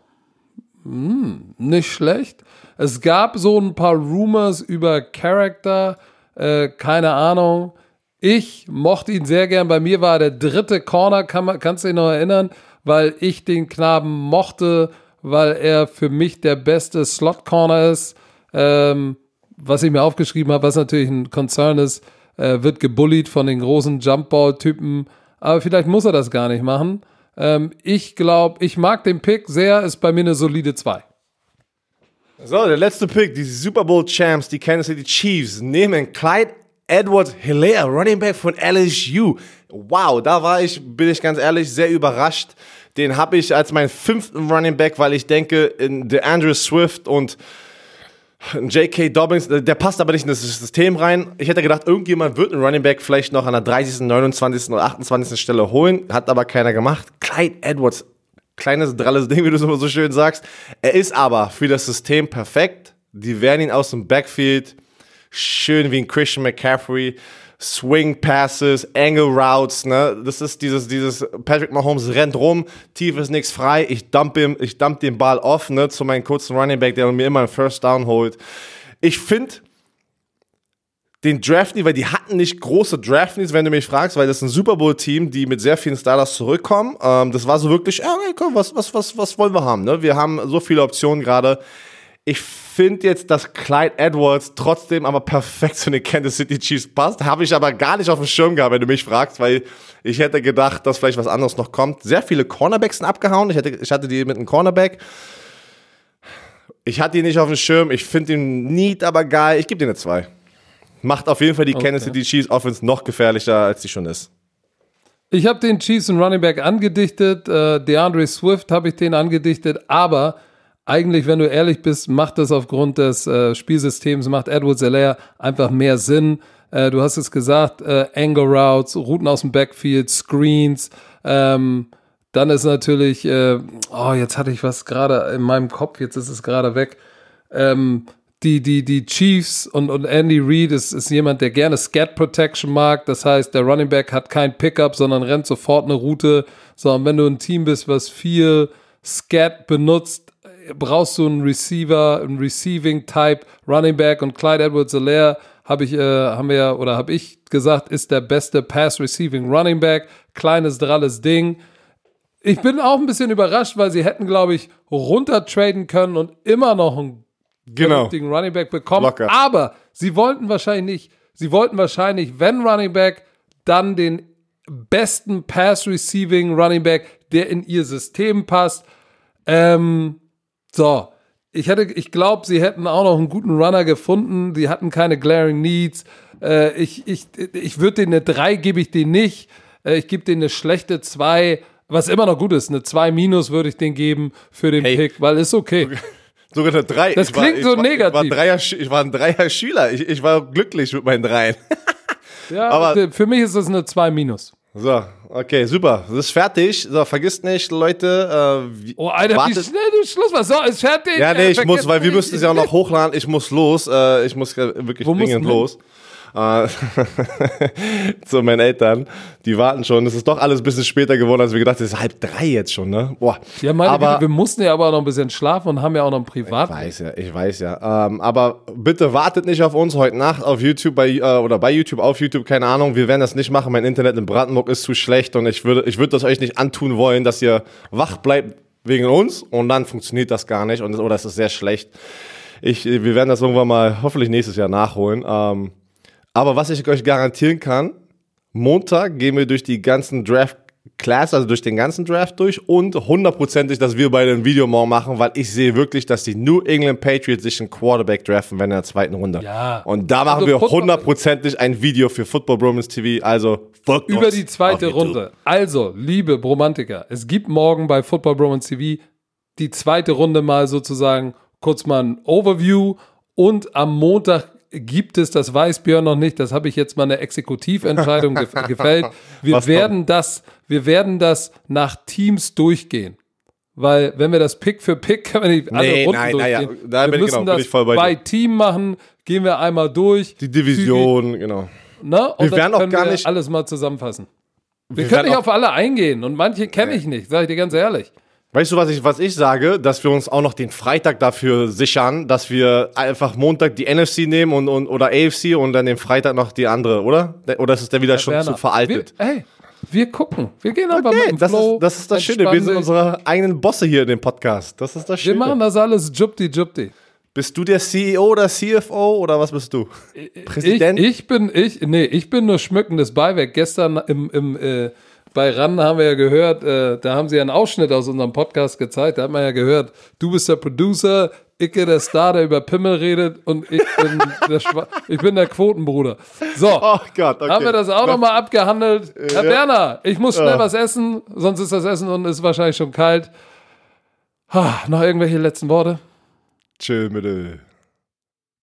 Hm, nicht schlecht. Es gab so ein paar Rumors über Character, äh, keine Ahnung. Ich mochte ihn sehr gern. Bei mir war er der dritte Corner, kann man, kannst du dich noch erinnern, weil ich den Knaben mochte, weil er für mich der beste Slot-Corner ist. Ähm, was ich mir aufgeschrieben habe, was natürlich ein Concern ist, äh, wird gebullied von den großen Jumpball-Typen. Aber vielleicht muss er das gar nicht machen. Ähm, ich glaube, ich mag den Pick sehr, ist bei mir eine solide 2. So, der letzte Pick, die Super Bowl Champs, die Kansas City Chiefs, nehmen Clyde Edwards Hilaire, Running Back von LSU. Wow, da war ich, bin ich ganz ehrlich, sehr überrascht. Den habe ich als meinen fünften Running Back, weil ich denke, in der Andrew Swift und J.K. Dobbins, der passt aber nicht in das System rein. Ich hätte gedacht, irgendjemand wird einen Running Back vielleicht noch an der 30., 29. oder 28. Stelle holen, hat aber keiner gemacht. Clyde Edwards, kleines, dralles Ding, wie du es immer so schön sagst. Er ist aber für das System perfekt. Die werden ihn aus dem Backfield schön wie ein Christian McCaffrey Swing Passes, Angle Routes, ne? Das ist dieses, dieses Patrick Mahomes rennt rum, tief ist nichts frei, ich dump, ihm, ich dump den Ball off, ne, zu meinem kurzen Running Back, der mir immer einen First Down holt. Ich finde den Draft weil die hatten nicht große Draft wenn du mich fragst, weil das ist ein Super Bowl Team, die mit sehr vielen Starters zurückkommen. Ähm, das war so wirklich, ja, okay, komm, was, was, was, was wollen wir haben, ne? Wir haben so viele Optionen gerade. Ich finde jetzt, dass Clyde Edwards trotzdem aber perfekt zu den Kansas City Chiefs passt. Habe ich aber gar nicht auf dem Schirm gehabt, wenn du mich fragst, weil ich hätte gedacht, dass vielleicht was anderes noch kommt. Sehr viele Cornerbacks sind abgehauen. Ich, hätte, ich hatte die mit einem Cornerback. Ich hatte ihn nicht auf dem Schirm. Ich finde ihn neat, aber geil. Ich gebe dir eine 2. Macht auf jeden Fall die okay. Kansas City Chiefs Offense noch gefährlicher, als sie schon ist. Ich habe den Chiefs einen Running Back angedichtet. Äh, DeAndre Swift habe ich den angedichtet, aber eigentlich, wenn du ehrlich bist, macht das aufgrund des äh, Spielsystems, macht Edward Zeller einfach mehr Sinn. Äh, du hast es gesagt, äh, Angle Routes, Routen aus dem Backfield, Screens. Ähm, dann ist natürlich, äh, oh, jetzt hatte ich was gerade in meinem Kopf, jetzt ist es gerade weg. Ähm, die, die, die Chiefs und, und Andy Reid ist, ist jemand, der gerne Scat Protection mag. Das heißt, der Running Back hat kein Pickup, sondern rennt sofort eine Route. Sondern wenn du ein Team bist, was viel Scat benutzt, brauchst du einen Receiver, einen Receiving Type Running Back und Clyde Edwards-Helaire habe ich, äh, haben wir oder habe ich gesagt, ist der beste Pass Receiving Running Back. Kleines, dralles Ding. Ich bin auch ein bisschen überrascht, weil sie hätten, glaube ich, runtertraden können und immer noch einen genau. vernünftigen Running Back bekommen. Locker. Aber sie wollten wahrscheinlich nicht, sie wollten wahrscheinlich, wenn Running Back, dann den besten Pass Receiving Running Back, der in ihr System passt. Ähm, so, ich hätte, ich glaube, sie hätten auch noch einen guten Runner gefunden. Sie hatten keine glaring Needs. Äh, ich ich, ich würde denen eine 3 gebe ich denen nicht. Äh, ich gebe denen eine schlechte 2, was immer noch gut ist. Eine 2 minus würde ich denen geben für den hey. Pick, weil ist okay. Sogar eine 3. Das ich klingt war, so war, negativ. Ich war, Dreier, ich war ein Dreier-Schüler. Ich, ich war glücklich mit meinen Dreien. ja, [laughs] aber für mich ist das eine 2 minus. So, okay, super. Das ist fertig. So, vergisst nicht, Leute. Äh, oh, Alter, wartet. wie schnell du Schluss machst. So, ist fertig. Ja, nee, ich muss, weil wir müssen es ja auch noch hochladen. Ich muss los. Äh, ich muss wirklich Wo dringend los. Hin? Äh, [laughs] zu meinen Eltern. Die warten schon. Es ist doch alles ein bisschen später geworden, als wir gedacht haben. Es ist halb drei jetzt schon, ne? Boah. Ja, meine aber, wir mussten ja aber noch ein bisschen schlafen und haben ja auch noch ein Privat. Ich weiß ja, ich weiß ja. Ähm, aber bitte wartet nicht auf uns heute Nacht auf YouTube bei, äh, oder bei YouTube, auf YouTube, keine Ahnung. Wir werden das nicht machen. Mein Internet in Brandenburg ist zu schlecht und ich würde, ich würde das euch nicht antun wollen, dass ihr wach bleibt wegen uns und dann funktioniert das gar nicht und, oder es ist sehr schlecht. Ich, wir werden das irgendwann mal hoffentlich nächstes Jahr nachholen. Ähm, aber was ich euch garantieren kann, Montag gehen wir durch die ganzen Draft Class, also durch den ganzen Draft durch und hundertprozentig, dass wir beide ein Video morgen machen, weil ich sehe wirklich, dass die New England Patriots sich einen Quarterback draften, wenn in der zweiten Runde. Ja. Und da machen also wir hundertprozentig ein Video für Football Bromance TV, also folgt Über die zweite Runde. Also, liebe Bromantiker, es gibt morgen bei Football Bromance TV die zweite Runde mal sozusagen kurz mal ein Overview und am Montag gibt es, das weiß Björn noch nicht, das habe ich jetzt mal eine Exekutiventscheidung ge [laughs] gefällt. Wir Was werden das, wir werden das nach Teams durchgehen. Weil, wenn wir das Pick für Pick, können wir nicht alle nee, Runden nein, durchgehen. Nein, ja. wir müssen genau, das bei, bei Team machen, gehen wir einmal durch. Die Division, genau. ne? Und Wir werden auch gar nicht- alles mal zusammenfassen. Wir, Wir können nicht auf alle eingehen und manche kenne ich nicht, sage ich dir ganz ehrlich. Weißt du, was ich, was ich sage? Dass wir uns auch noch den Freitag dafür sichern, dass wir einfach Montag die NFC nehmen und, und oder AFC und dann den Freitag noch die andere, oder? Oder ist es dann wieder schon Werner, zu veraltet? Wir, ey, wir gucken. Wir gehen einfach mit Okay, dem das Flow. ist, das ist das Schöne. Wir sind unsere eigenen Bosse hier in dem Podcast. Das ist das Wir Schöne. machen das alles jupti jupti. Bist du der CEO oder CFO oder was bist du? Ich, Präsident? ich bin, ich, nee, ich bin nur schmückendes Beiwerk. Gestern im, im, äh, bei RAN haben wir ja gehört, äh, da haben sie einen Ausschnitt aus unserem Podcast gezeigt. Da hat man ja gehört, du bist der Producer, Icke der Star, der über Pimmel redet und ich bin [laughs] der, Schwa ich bin der Quotenbruder. So, Oh Gott, okay. haben wir das auch nochmal abgehandelt. Herr Ja. Werner, ich muss schnell Ja. was essen, sonst ist das Essen und ist wahrscheinlich schon kalt. Ha, noch irgendwelche letzten Worte? Chill, bitte.